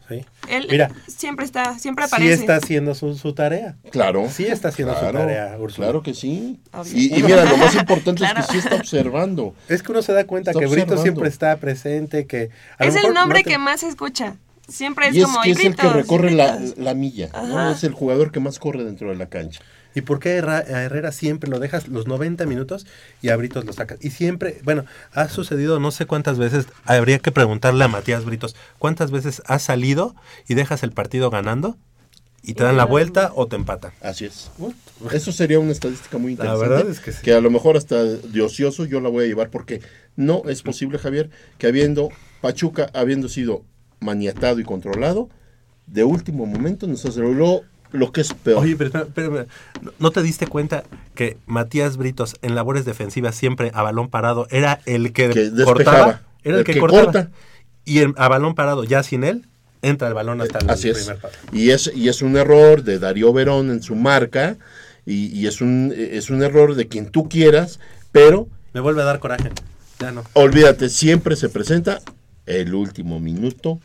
Sí. Él Mira. siempre está, siempre Sí aparece. está haciendo su, su tarea. Claro. Sí está haciendo Claro, su tarea, Úrsula. Claro que sí. Y, y mira, lo más importante Claro. es que sí está observando. Es que uno se da cuenta Está que Brito siempre está presente, que... a lo Es el nombre no te- que más se escucha. Siempre es Y es como que es el que "Hibritos, recorre la, hibritos". la milla. Es el jugador que más corre dentro de la cancha. ¿Y por qué a Herrera siempre lo dejas los 90 minutos y a Britos lo sacas? Y siempre, bueno, ha sucedido no sé cuántas veces, habría que preguntarle a Matías Britos, ¿cuántas veces has salido y dejas el partido ganando y te dan la vuelta o te empatan? Así es. Eso sería una estadística muy La interesante. verdad es que sí. a lo mejor hasta de ocioso yo la voy a llevar porque no es posible, Javier, que habiendo Pachuca, habiendo sido maniatado y controlado, de último momento nos aceleró lo que es peor. Oye, pero. ¿No- ¿no te diste cuenta que Matías Britos en labores defensivas siempre a balón parado era el que, cortaba? Era el, El que, que cortaba. corta. Y a balón parado, ya sin él, entra el balón hasta el Así es. primer palo. Y es, y es un error de Darío Verón en su marca y, y es, un, es un error de quien tú quieras, pero Me vuelve a dar coraje. Ya no. olvídate, siempre se presenta el último minuto,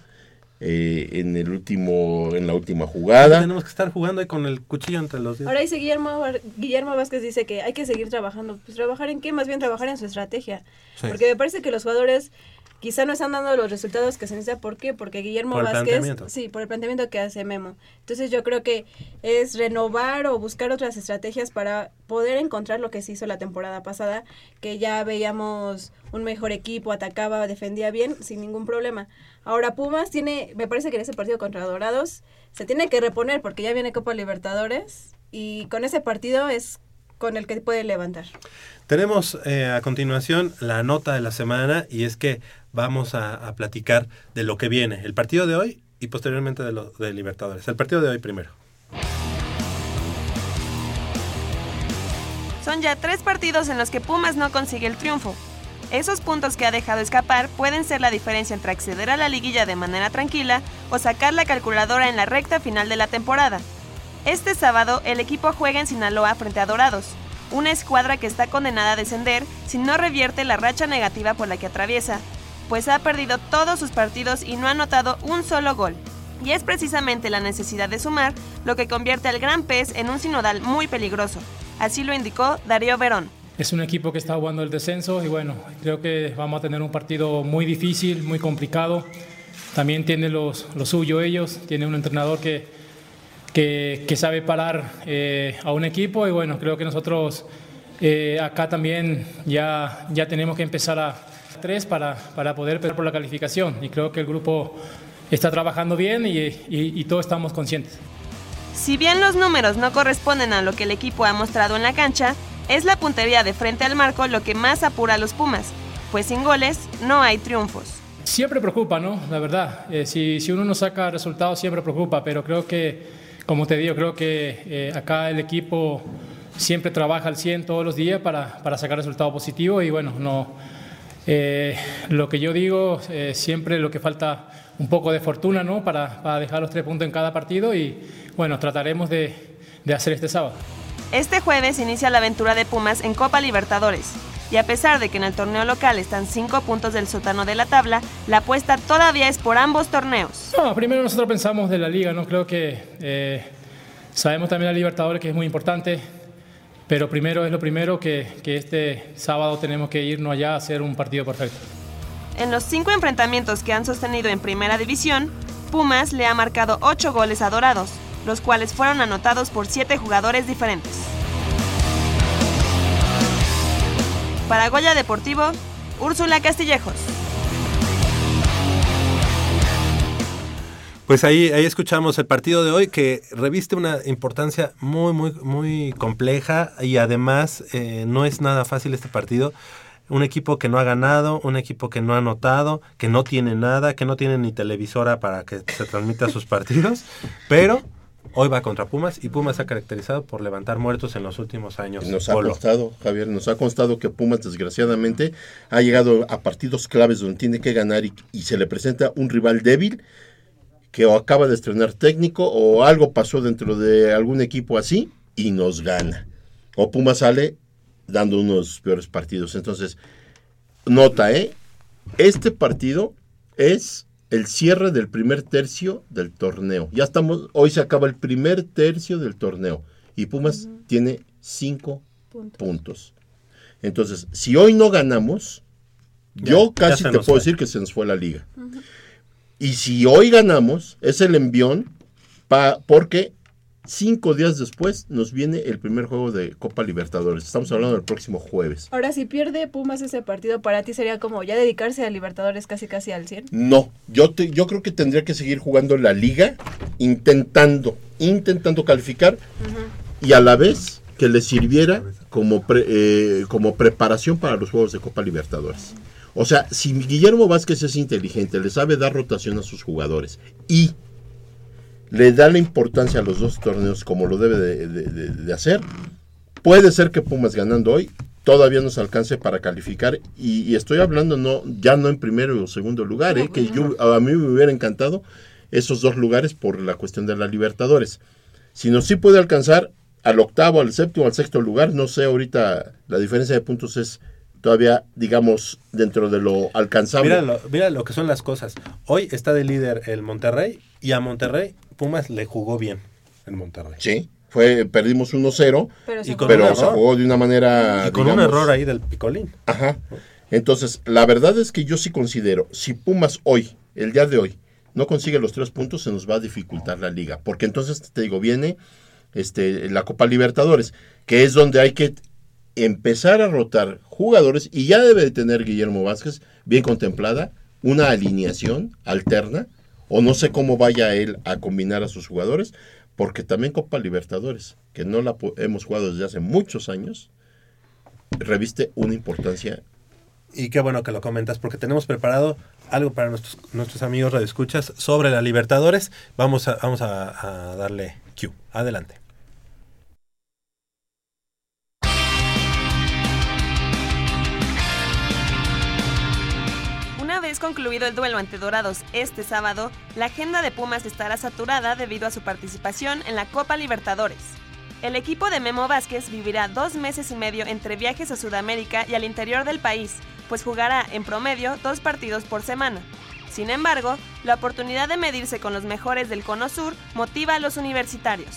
eh, en el último, en la última jugada. Tenemos que estar jugando ahí con el cuchillo entre los dedos. Ahora dice Guillermo, Guillermo Vázquez dice que hay que seguir trabajando. Pues trabajar en qué? Más bien trabajar en su estrategia. Sí. Porque me parece que los jugadores quizá no están dando los resultados que se necesita. ¿Por qué? Porque Guillermo Por Vázquez... Sí, por el planteamiento que hace Memo. Entonces yo creo que es renovar o buscar otras estrategias para poder encontrar lo que se hizo la temporada pasada, que ya veíamos un mejor equipo, atacaba, defendía bien, sin ningún problema. Ahora Pumas tiene, me parece que en ese partido contra Dorados se tiene que reponer porque ya viene Copa Libertadores y con ese partido es con el que puede levantar. Tenemos eh, a continuación la nota de la semana y es que vamos a, platicar de lo que viene, el partido de hoy y posteriormente de lo de Libertadores. El partido de hoy primero. Son ya tres partidos en los que Pumas no consigue el triunfo. Esos puntos que ha dejado escapar pueden ser la diferencia entre acceder a la liguilla de manera tranquila o sacar la calculadora en la recta final de la temporada. Este sábado el equipo juega en Sinaloa frente a Dorados, una escuadra que está condenada a descender si no revierte la racha negativa por la que atraviesa, pues ha perdido todos sus partidos y no ha anotado un solo gol. Y es precisamente la necesidad de sumar lo que convierte al Gran Pez en un sinodal muy peligroso. Así lo indicó Darío Verón. Es un equipo que está jugando el descenso y bueno, creo que vamos a tener un partido muy difícil, muy complicado. También tiene los, lo suyo ellos, tiene un entrenador que, que, sabe parar eh, a un equipo y bueno, creo que nosotros eh, acá también ya, ya tenemos que empezar a tres para, para poder pelear por la calificación y creo que el grupo está trabajando bien y, y, y todos estamos conscientes. Si bien los números no corresponden a lo que el equipo ha mostrado en la cancha, es la puntería de frente al marco lo que más apura a los Pumas, pues sin goles no hay triunfos. Siempre preocupa, ¿no? La verdad. Eh, si, si uno no saca resultados, siempre preocupa, pero creo que, como te digo, creo que eh, acá el equipo siempre trabaja al 100 todos los días para, para sacar resultados positivos y bueno, no. Eh, lo que yo digo, eh, siempre lo que falta un poco de fortuna, ¿no? Para, para dejar los tres puntos en cada partido y bueno, trataremos de, de hacer este sábado. Este jueves inicia la aventura de Pumas en Copa Libertadores. Y a pesar de que en el torneo local están 5 puntos del sótano de la tabla, la apuesta todavía es por ambos torneos. No, primero nosotros pensamos de la liga, ¿no? Creo que eh, sabemos también la Libertadores que es muy importante, pero primero es lo primero que, que este sábado tenemos que irnos allá a hacer un partido perfecto. En los 5 enfrentamientos que han sostenido en Primera División, Pumas le ha marcado 8 goles a Dorados, los cuales fueron anotados por 7 jugadores diferentes. Para Goya Deportivo, Úrsula Castillejos. Pues ahí, ahí escuchamos el partido de hoy que reviste una importancia muy, muy, muy compleja y además eh, no es nada fácil este partido. Un equipo que no ha ganado, un equipo que no ha anotado, que no tiene nada, que no tiene ni televisora para que se transmita sus partidos, pero hoy va contra Pumas y Pumas se ha caracterizado por levantar muertos en los últimos años. Nos ha Polo. constado, Javier, nos ha constado que Pumas desgraciadamente ha llegado a partidos claves donde tiene que ganar y, y se le presenta un rival débil que o acaba de estrenar técnico o algo pasó dentro de algún equipo así y nos gana. O Pumas sale dando uno de sus peores partidos. Entonces, nota, ¿eh? Este partido es el cierre del primer tercio del torneo. Ya estamos, hoy se acaba el primer tercio del torneo y Pumas tiene cinco puntos. Entonces, si hoy no ganamos, Ya, yo casi te puedo fue. decir que se nos fue la liga. Y si hoy ganamos, es el envión pa- porque cinco días después nos viene el primer juego de Copa Libertadores. Estamos hablando del próximo jueves. Ahora, si pierde Pumas ese partido, para ti sería como ya dedicarse a Libertadores casi casi al 100. No, yo, te, yo creo que tendría que seguir jugando la liga, intentando, intentando calificar y a la vez que le sirviera como, eh, como preparación para los Juegos de Copa Libertadores. O sea, si Guillermo Vázquez es inteligente, le sabe dar rotación a sus jugadores y le da la importancia a los dos torneos como lo debe de, hacer, puede ser que Pumas ganando hoy todavía nos alcance para calificar y, estoy hablando no ya no en primero o segundo lugar, eh, que yo, a mí me hubiera encantado esos dos lugares por la cuestión de la Libertadores. Si no sí puede alcanzar al octavo, al séptimo, al sexto lugar, no sé, ahorita la diferencia de puntos es todavía, digamos, dentro de lo alcanzable. Mira lo, mira lo que son las cosas. Hoy está de líder el Monterrey y a Monterrey Pumas le jugó bien en Monterrey. Sí, fue, perdimos 1-0, Pero Y se con pero un se error. jugó de una manera... Y con un error ahí del Picolín. Ajá. Entonces, la verdad es que yo sí considero, si Pumas hoy, el día de hoy, no consigue los tres puntos, se nos va a dificultar la liga. Porque entonces, te digo, viene este, la Copa Libertadores, que es donde hay que empezar a rotar jugadores y ya debe de tener Guillermo Vázquez bien contemplada una alineación alterna o no sé cómo vaya él a combinar a sus jugadores porque también Copa Libertadores que no la hemos jugado desde hace muchos años reviste una importancia Y qué bueno que lo comentas, porque tenemos preparado algo para nuestros, nuestros amigos radioescuchas sobre la Libertadores. Vamos a, vamos a, a darle Q. Adelante. Concluido el duelo ante Dorados este sábado, la agenda de Pumas estará saturada debido a su participación en la Copa Libertadores. El equipo de Memo Vázquez vivirá dos meses y medio entre viajes a Sudamérica y al interior del país, pues jugará en promedio dos partidos por semana. Sin embargo, la oportunidad de medirse con los mejores del Cono Sur motiva a los universitarios.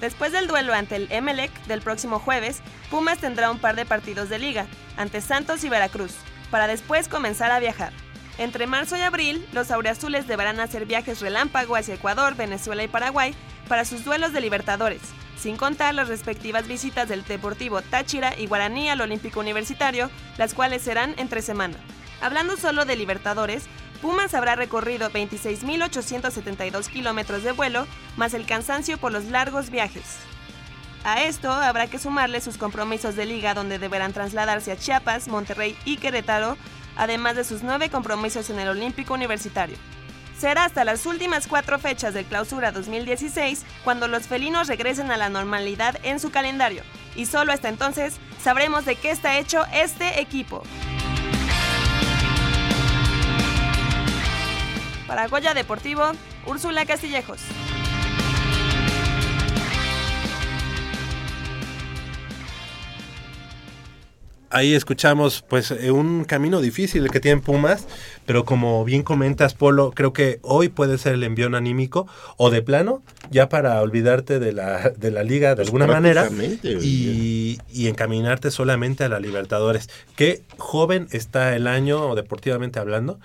Después del duelo ante el Emelec del próximo jueves, Pumas tendrá un par de partidos de liga, ante Santos y Veracruz, para después comenzar a viajar. Entre marzo y abril, los auriazules deberán hacer viajes relámpago hacia Ecuador, Venezuela y Paraguay para sus duelos de Libertadores, sin contar las respectivas visitas del Deportivo Táchira y Guaraní al Olímpico Universitario, las cuales serán entre semana. Hablando solo de Libertadores, Pumas habrá recorrido 26.872 kilómetros de vuelo, más el cansancio por los largos viajes. A esto habrá que sumarle sus compromisos de liga donde deberán trasladarse a Chiapas, Monterrey y Querétaro, además de sus nueve compromisos en el Olímpico Universitario. Será hasta las últimas cuatro fechas del Clausura 2016 cuando los felinos regresen a la normalidad en su calendario, y solo hasta entonces sabremos de qué está hecho este equipo. Para Goya Deportivo, Úrsula Castillejos. Ahí escuchamos pues eh, un camino difícil el que tienen Pumas, pero como bien comentas Polo, creo que hoy puede ser el envión anímico o de plano, ya para olvidarte de la, de la liga de alguna manera y, y encaminarte solamente a la Libertadores. Qué joven está el año deportivamente hablando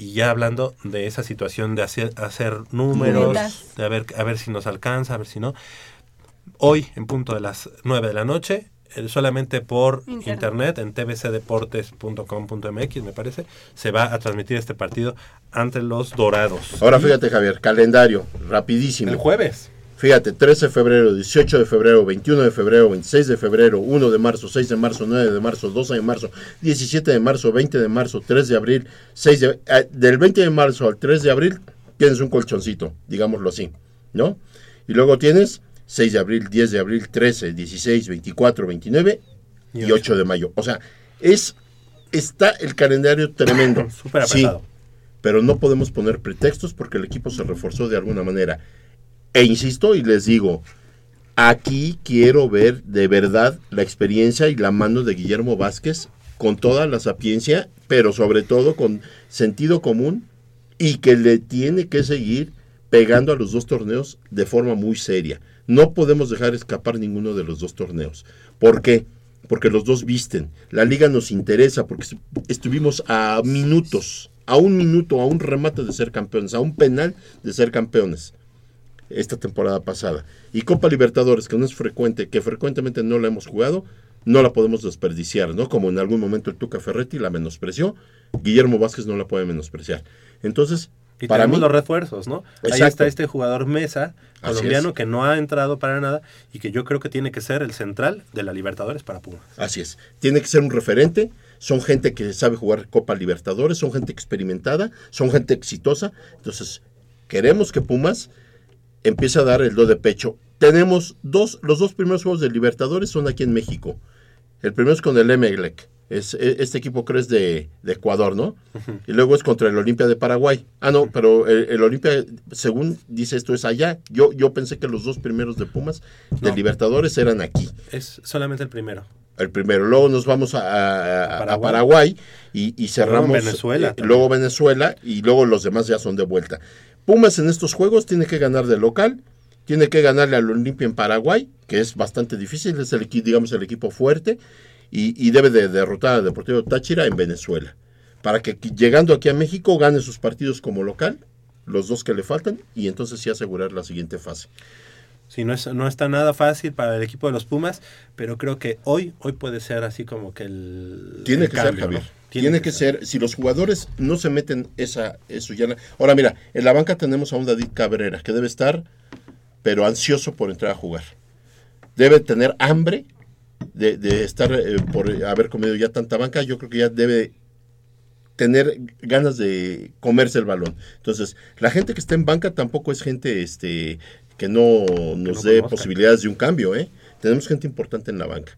y ya hablando de esa situación de hacer, hacer números, de a ver, a ver si nos alcanza, a ver si no. Hoy, en punto de las 9 de la noche, solamente por Internet. internet, en tvcdeportes.com.mx, me parece, se va a transmitir este partido ante los Dorados. Ahora fíjate, Javier, calendario, rapidísimo. El jueves. Fíjate, 13 de febrero, 18 de febrero, 21 de febrero, 26 de febrero, 1 de marzo, 6 de marzo, 9 de marzo, 12 de marzo, 17 de marzo, 20 de marzo, 3 de abril, 6 de... eh, del 20 de marzo al 3 de abril tienes un colchoncito, digámoslo así, ¿no? Y luego tienes 6 de abril, 10 de abril, 13, 16, 24, 29 y, Y 8 de mayo. O sea, es está el calendario tremendo. Súper Sí, apretado. pero no podemos poner pretextos porque el equipo se reforzó de alguna manera. E insisto y les digo, aquí quiero ver de verdad la experiencia y la mano de Guillermo Vázquez con toda la sapiencia, pero sobre todo con sentido común y que le tiene que seguir pegando a los dos torneos de forma muy seria. No podemos dejar escapar ninguno de los dos torneos. ¿Por qué? Porque los dos visten. La liga nos interesa porque estu- estuvimos a minutos, a un minuto, a un remate de ser campeones, a un penal de ser campeones esta temporada pasada. Y Copa Libertadores, que no es frecuente, que frecuentemente no la hemos jugado, no la podemos desperdiciar, ¿no? Como en algún momento el Tuca Ferretti la menospreció, Guillermo Vázquez no la puede menospreciar. Entonces, Y para tenemos mí, los refuerzos, ¿no? Ahí está este jugador Mesa, colombiano, es. que no ha entrado para nada y que yo creo que tiene que ser el central de la Libertadores para Pumas. Así es. Tiene que ser un referente. Son gente que sabe jugar Copa Libertadores, son gente experimentada, son gente exitosa. Entonces, queremos que Pumas empiece a dar el do de pecho. Tenemos dos, los dos primeros juegos de Libertadores son aquí en México. El primero es con el Emelec. Es, e- este equipo creo es de, de Ecuador, ¿no? Y luego es contra el Olimpia de Paraguay. Ah, no, pero el, el Olimpia, según dice esto, es allá. Yo, yo pensé que los dos primeros de Pumas de No. Libertadores eran aquí. Es solamente el primero. El primero. Luego nos vamos a, a- a Paraguay. Paraguay, y, y cerramos. Luego Venezuela eh, luego Venezuela y luego los demás ya son de vuelta. Pumas en estos juegos tiene que ganar de local, tiene que ganarle al Olimpia en Paraguay, que es bastante difícil, es el digamos, el equipo fuerte, y, y debe de derrotar al Deportivo Táchira en Venezuela. Para que llegando aquí a México gane sus partidos como local, los dos que le faltan, y entonces sí asegurar la siguiente fase. Sí, no, es, no está nada fácil para el equipo de los Pumas, pero creo que hoy, hoy puede ser así como que el. Tiene el que cambio, ser, Javier. ¿no? Tiene, que, ser. Si los jugadores no se meten esa, eso ya. la- Ahora, mira, en la banca tenemos a un David Cabrera que debe estar, pero ansioso por entrar a jugar. Debe tener hambre de, de estar eh, por haber comido ya tanta banca. Yo creo que ya debe tener ganas de comerse el balón. Entonces, la gente que está en banca tampoco es gente este que no nos no dé conozca. posibilidades de un cambio, ¿eh? Tenemos gente importante en la banca.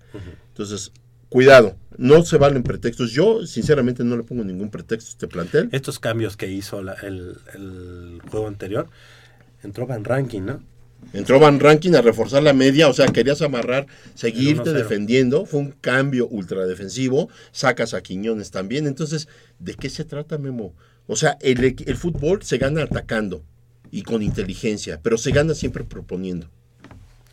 Entonces, cuidado, no se valen pretextos. Yo, sinceramente, no le pongo ningún pretexto a este plantel. Estos cambios que hizo la- el, el juego anterior, entró Van Ranking, ¿no? Entró Van Ranking a reforzar la media, o sea, querías amarrar, seguirte 1-0. defendiendo. Fue un cambio ultradefensivo. Sacas a Quiñones también. Entonces, ¿de qué se trata, Memo? O sea, el, fútbol se gana atacando y con inteligencia, pero se gana siempre proponiendo.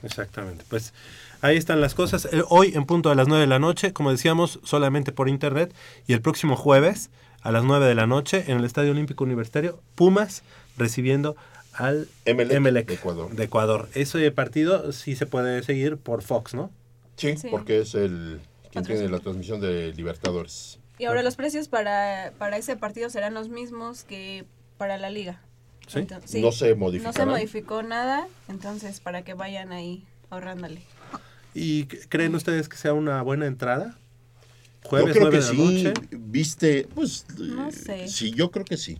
Exactamente. Pues ahí están las cosas. Eh, Hoy en punto de las 9 de la noche, como decíamos, solamente por internet. Y el próximo jueves a las 9 de la noche en el Estadio Olímpico Universitario, Pumas recibiendo al Emelec Emelec de Ecuador. de Ecuador. Ese partido sí se puede seguir por Fox, ¿no? Sí, porque es el quien tiene la transmisión de Libertadores. Y ahora los precios para, para ese partido serán los mismos que para la liga. ¿Sí? Entonces- No se No se modificó nada, entonces para que vayan ahí ahorrándole. ¿Y creen ustedes que sea una buena entrada? Yo Jueves, creo 9 que de la sí, noche. viste, pues, No eh, sé. sí, yo creo que sí.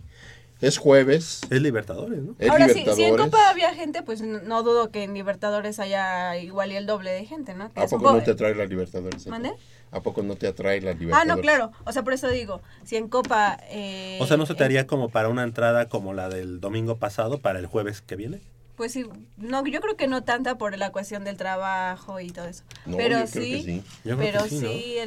Es jueves. Es Libertadores, ¿no? Es Ahora sí, si en Libertadores. Copa había gente, pues no, no dudo que en Libertadores haya igual y el doble de gente, ¿no? Que ¿A poco no te atrae la Libertadores? ¿Mande? ¿A poco no te atrae la Ah, Libertadores? no, claro. O sea, por eso digo, si en Copa... eh, O sea, ¿no se te eh, haría como para una entrada como la del domingo pasado para el jueves que viene? Pues sí, no, yo creo que no tanta por la cuestión del trabajo y todo eso. No, pero yo creo sí, que sí. Yo creo pero que sí, sí, ¿no?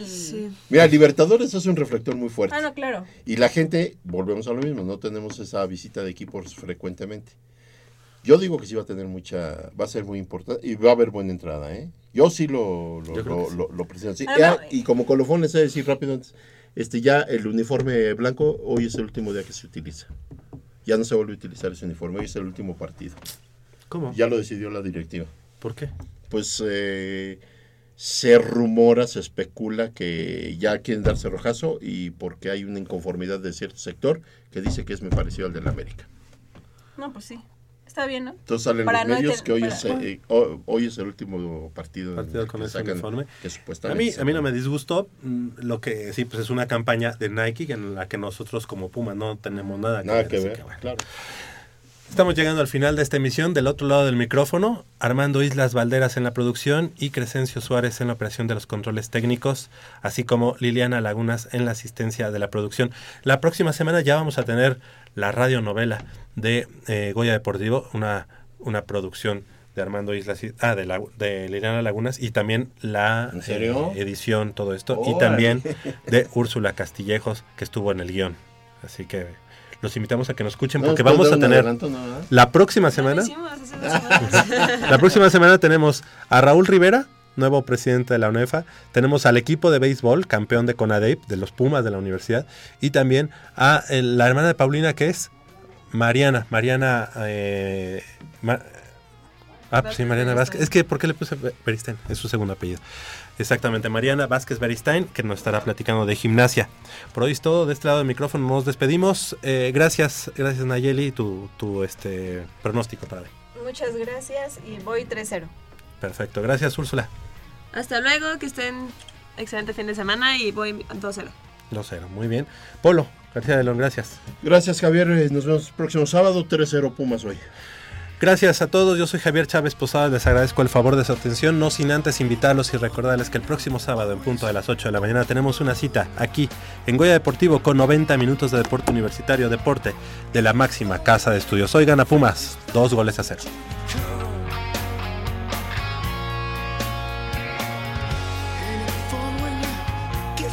el... Mira, Libertadores es un reflector muy fuerte. Ah, no, claro. Y la gente, volvemos a lo mismo, no tenemos esa visita de equipos frecuentemente. Yo digo que sí va a tener mucha, va a ser muy importante y va a haber buena entrada, ¿eh? Yo sí lo, lo, lo, lo- lo presento así. Ah, no. y como colofón les he de decir rápido antes, este ya el uniforme blanco hoy es el último día que se utiliza. Ya no se vuelve a utilizar ese uniforme, hoy es el último partido. ¿Cómo? Ya lo decidió la directiva. ¿Por qué? Pues eh, se rumora, se especula que ya quieren darse rojazo y porque hay una inconformidad de cierto sector que dice que es muy parecido al del América. No, pues sí. Está bien, ¿no? Entonces salen Para los no medios que hoy, para- es, eh, ho- hoy es el último partido, en Partido el con que ese sacan- uniforme. que A supuestamente mí, a mí no me disgustó. mm, Lo que sí, pues es una campaña de Nike en la que nosotros como Puma no tenemos nada que Nada ver. que así ver, que bueno. claro. Estamos llegando al final de esta emisión. Del otro lado del micrófono, Armando Islas Valderas en la producción y Crescencio Suárez en la operación de los controles técnicos, así como Liliana Lagunas en la asistencia de la producción. La próxima semana ya vamos a tener la radionovela de eh, Goya Deportivo, una, una producción de Armando Islas, ah, de, la, de Liliana Lagunas y también la eh, edición, todo esto, y también de Úrsula Castillejos, que estuvo en el guion. Así que los invitamos a que nos escuchen porque vamos a tener adelanto, ¿no, verdad? la próxima semana. hicimos. La próxima semana tenemos a Raúl Rivera, nuevo presidente de la UNEFA. Tenemos al equipo de béisbol, campeón de CONADEIP, de los Pumas de la universidad. Y también a el- la hermana de Paulina, que es Mariana. Mariana. eh, Ma- ah, pues sí, Mariana Vázquez. Es que, ¿por qué le puse Beristain? Es su segundo apellido. Exactamente, Mariana Vázquez Beristain, que nos estará platicando de gimnasia. Por hoy es todo. De este lado del micrófono nos despedimos. Eh, gracias, gracias Nayeli, tu, tu este, pronóstico para hoy. Muchas gracias y voy 3-0. Perfecto, gracias Úrsula. Hasta luego, que estén excelente fin de semana y voy 2-0. 2-0, muy bien. Polo, García de León, gracias. Gracias Javier, eh, nos vemos el próximo sábado, 3-0 Pumas hoy. Gracias a todos, yo soy Javier Chávez Posadas, les agradezco el favor de su atención, no sin antes invitarlos y recordarles que el próximo sábado en punto de las 8 de la mañana tenemos una cita aquí en Goya Deportivo con 90 minutos de deporte universitario, deporte de la máxima casa de estudios. Hoy gana Pumas, dos goles a cero.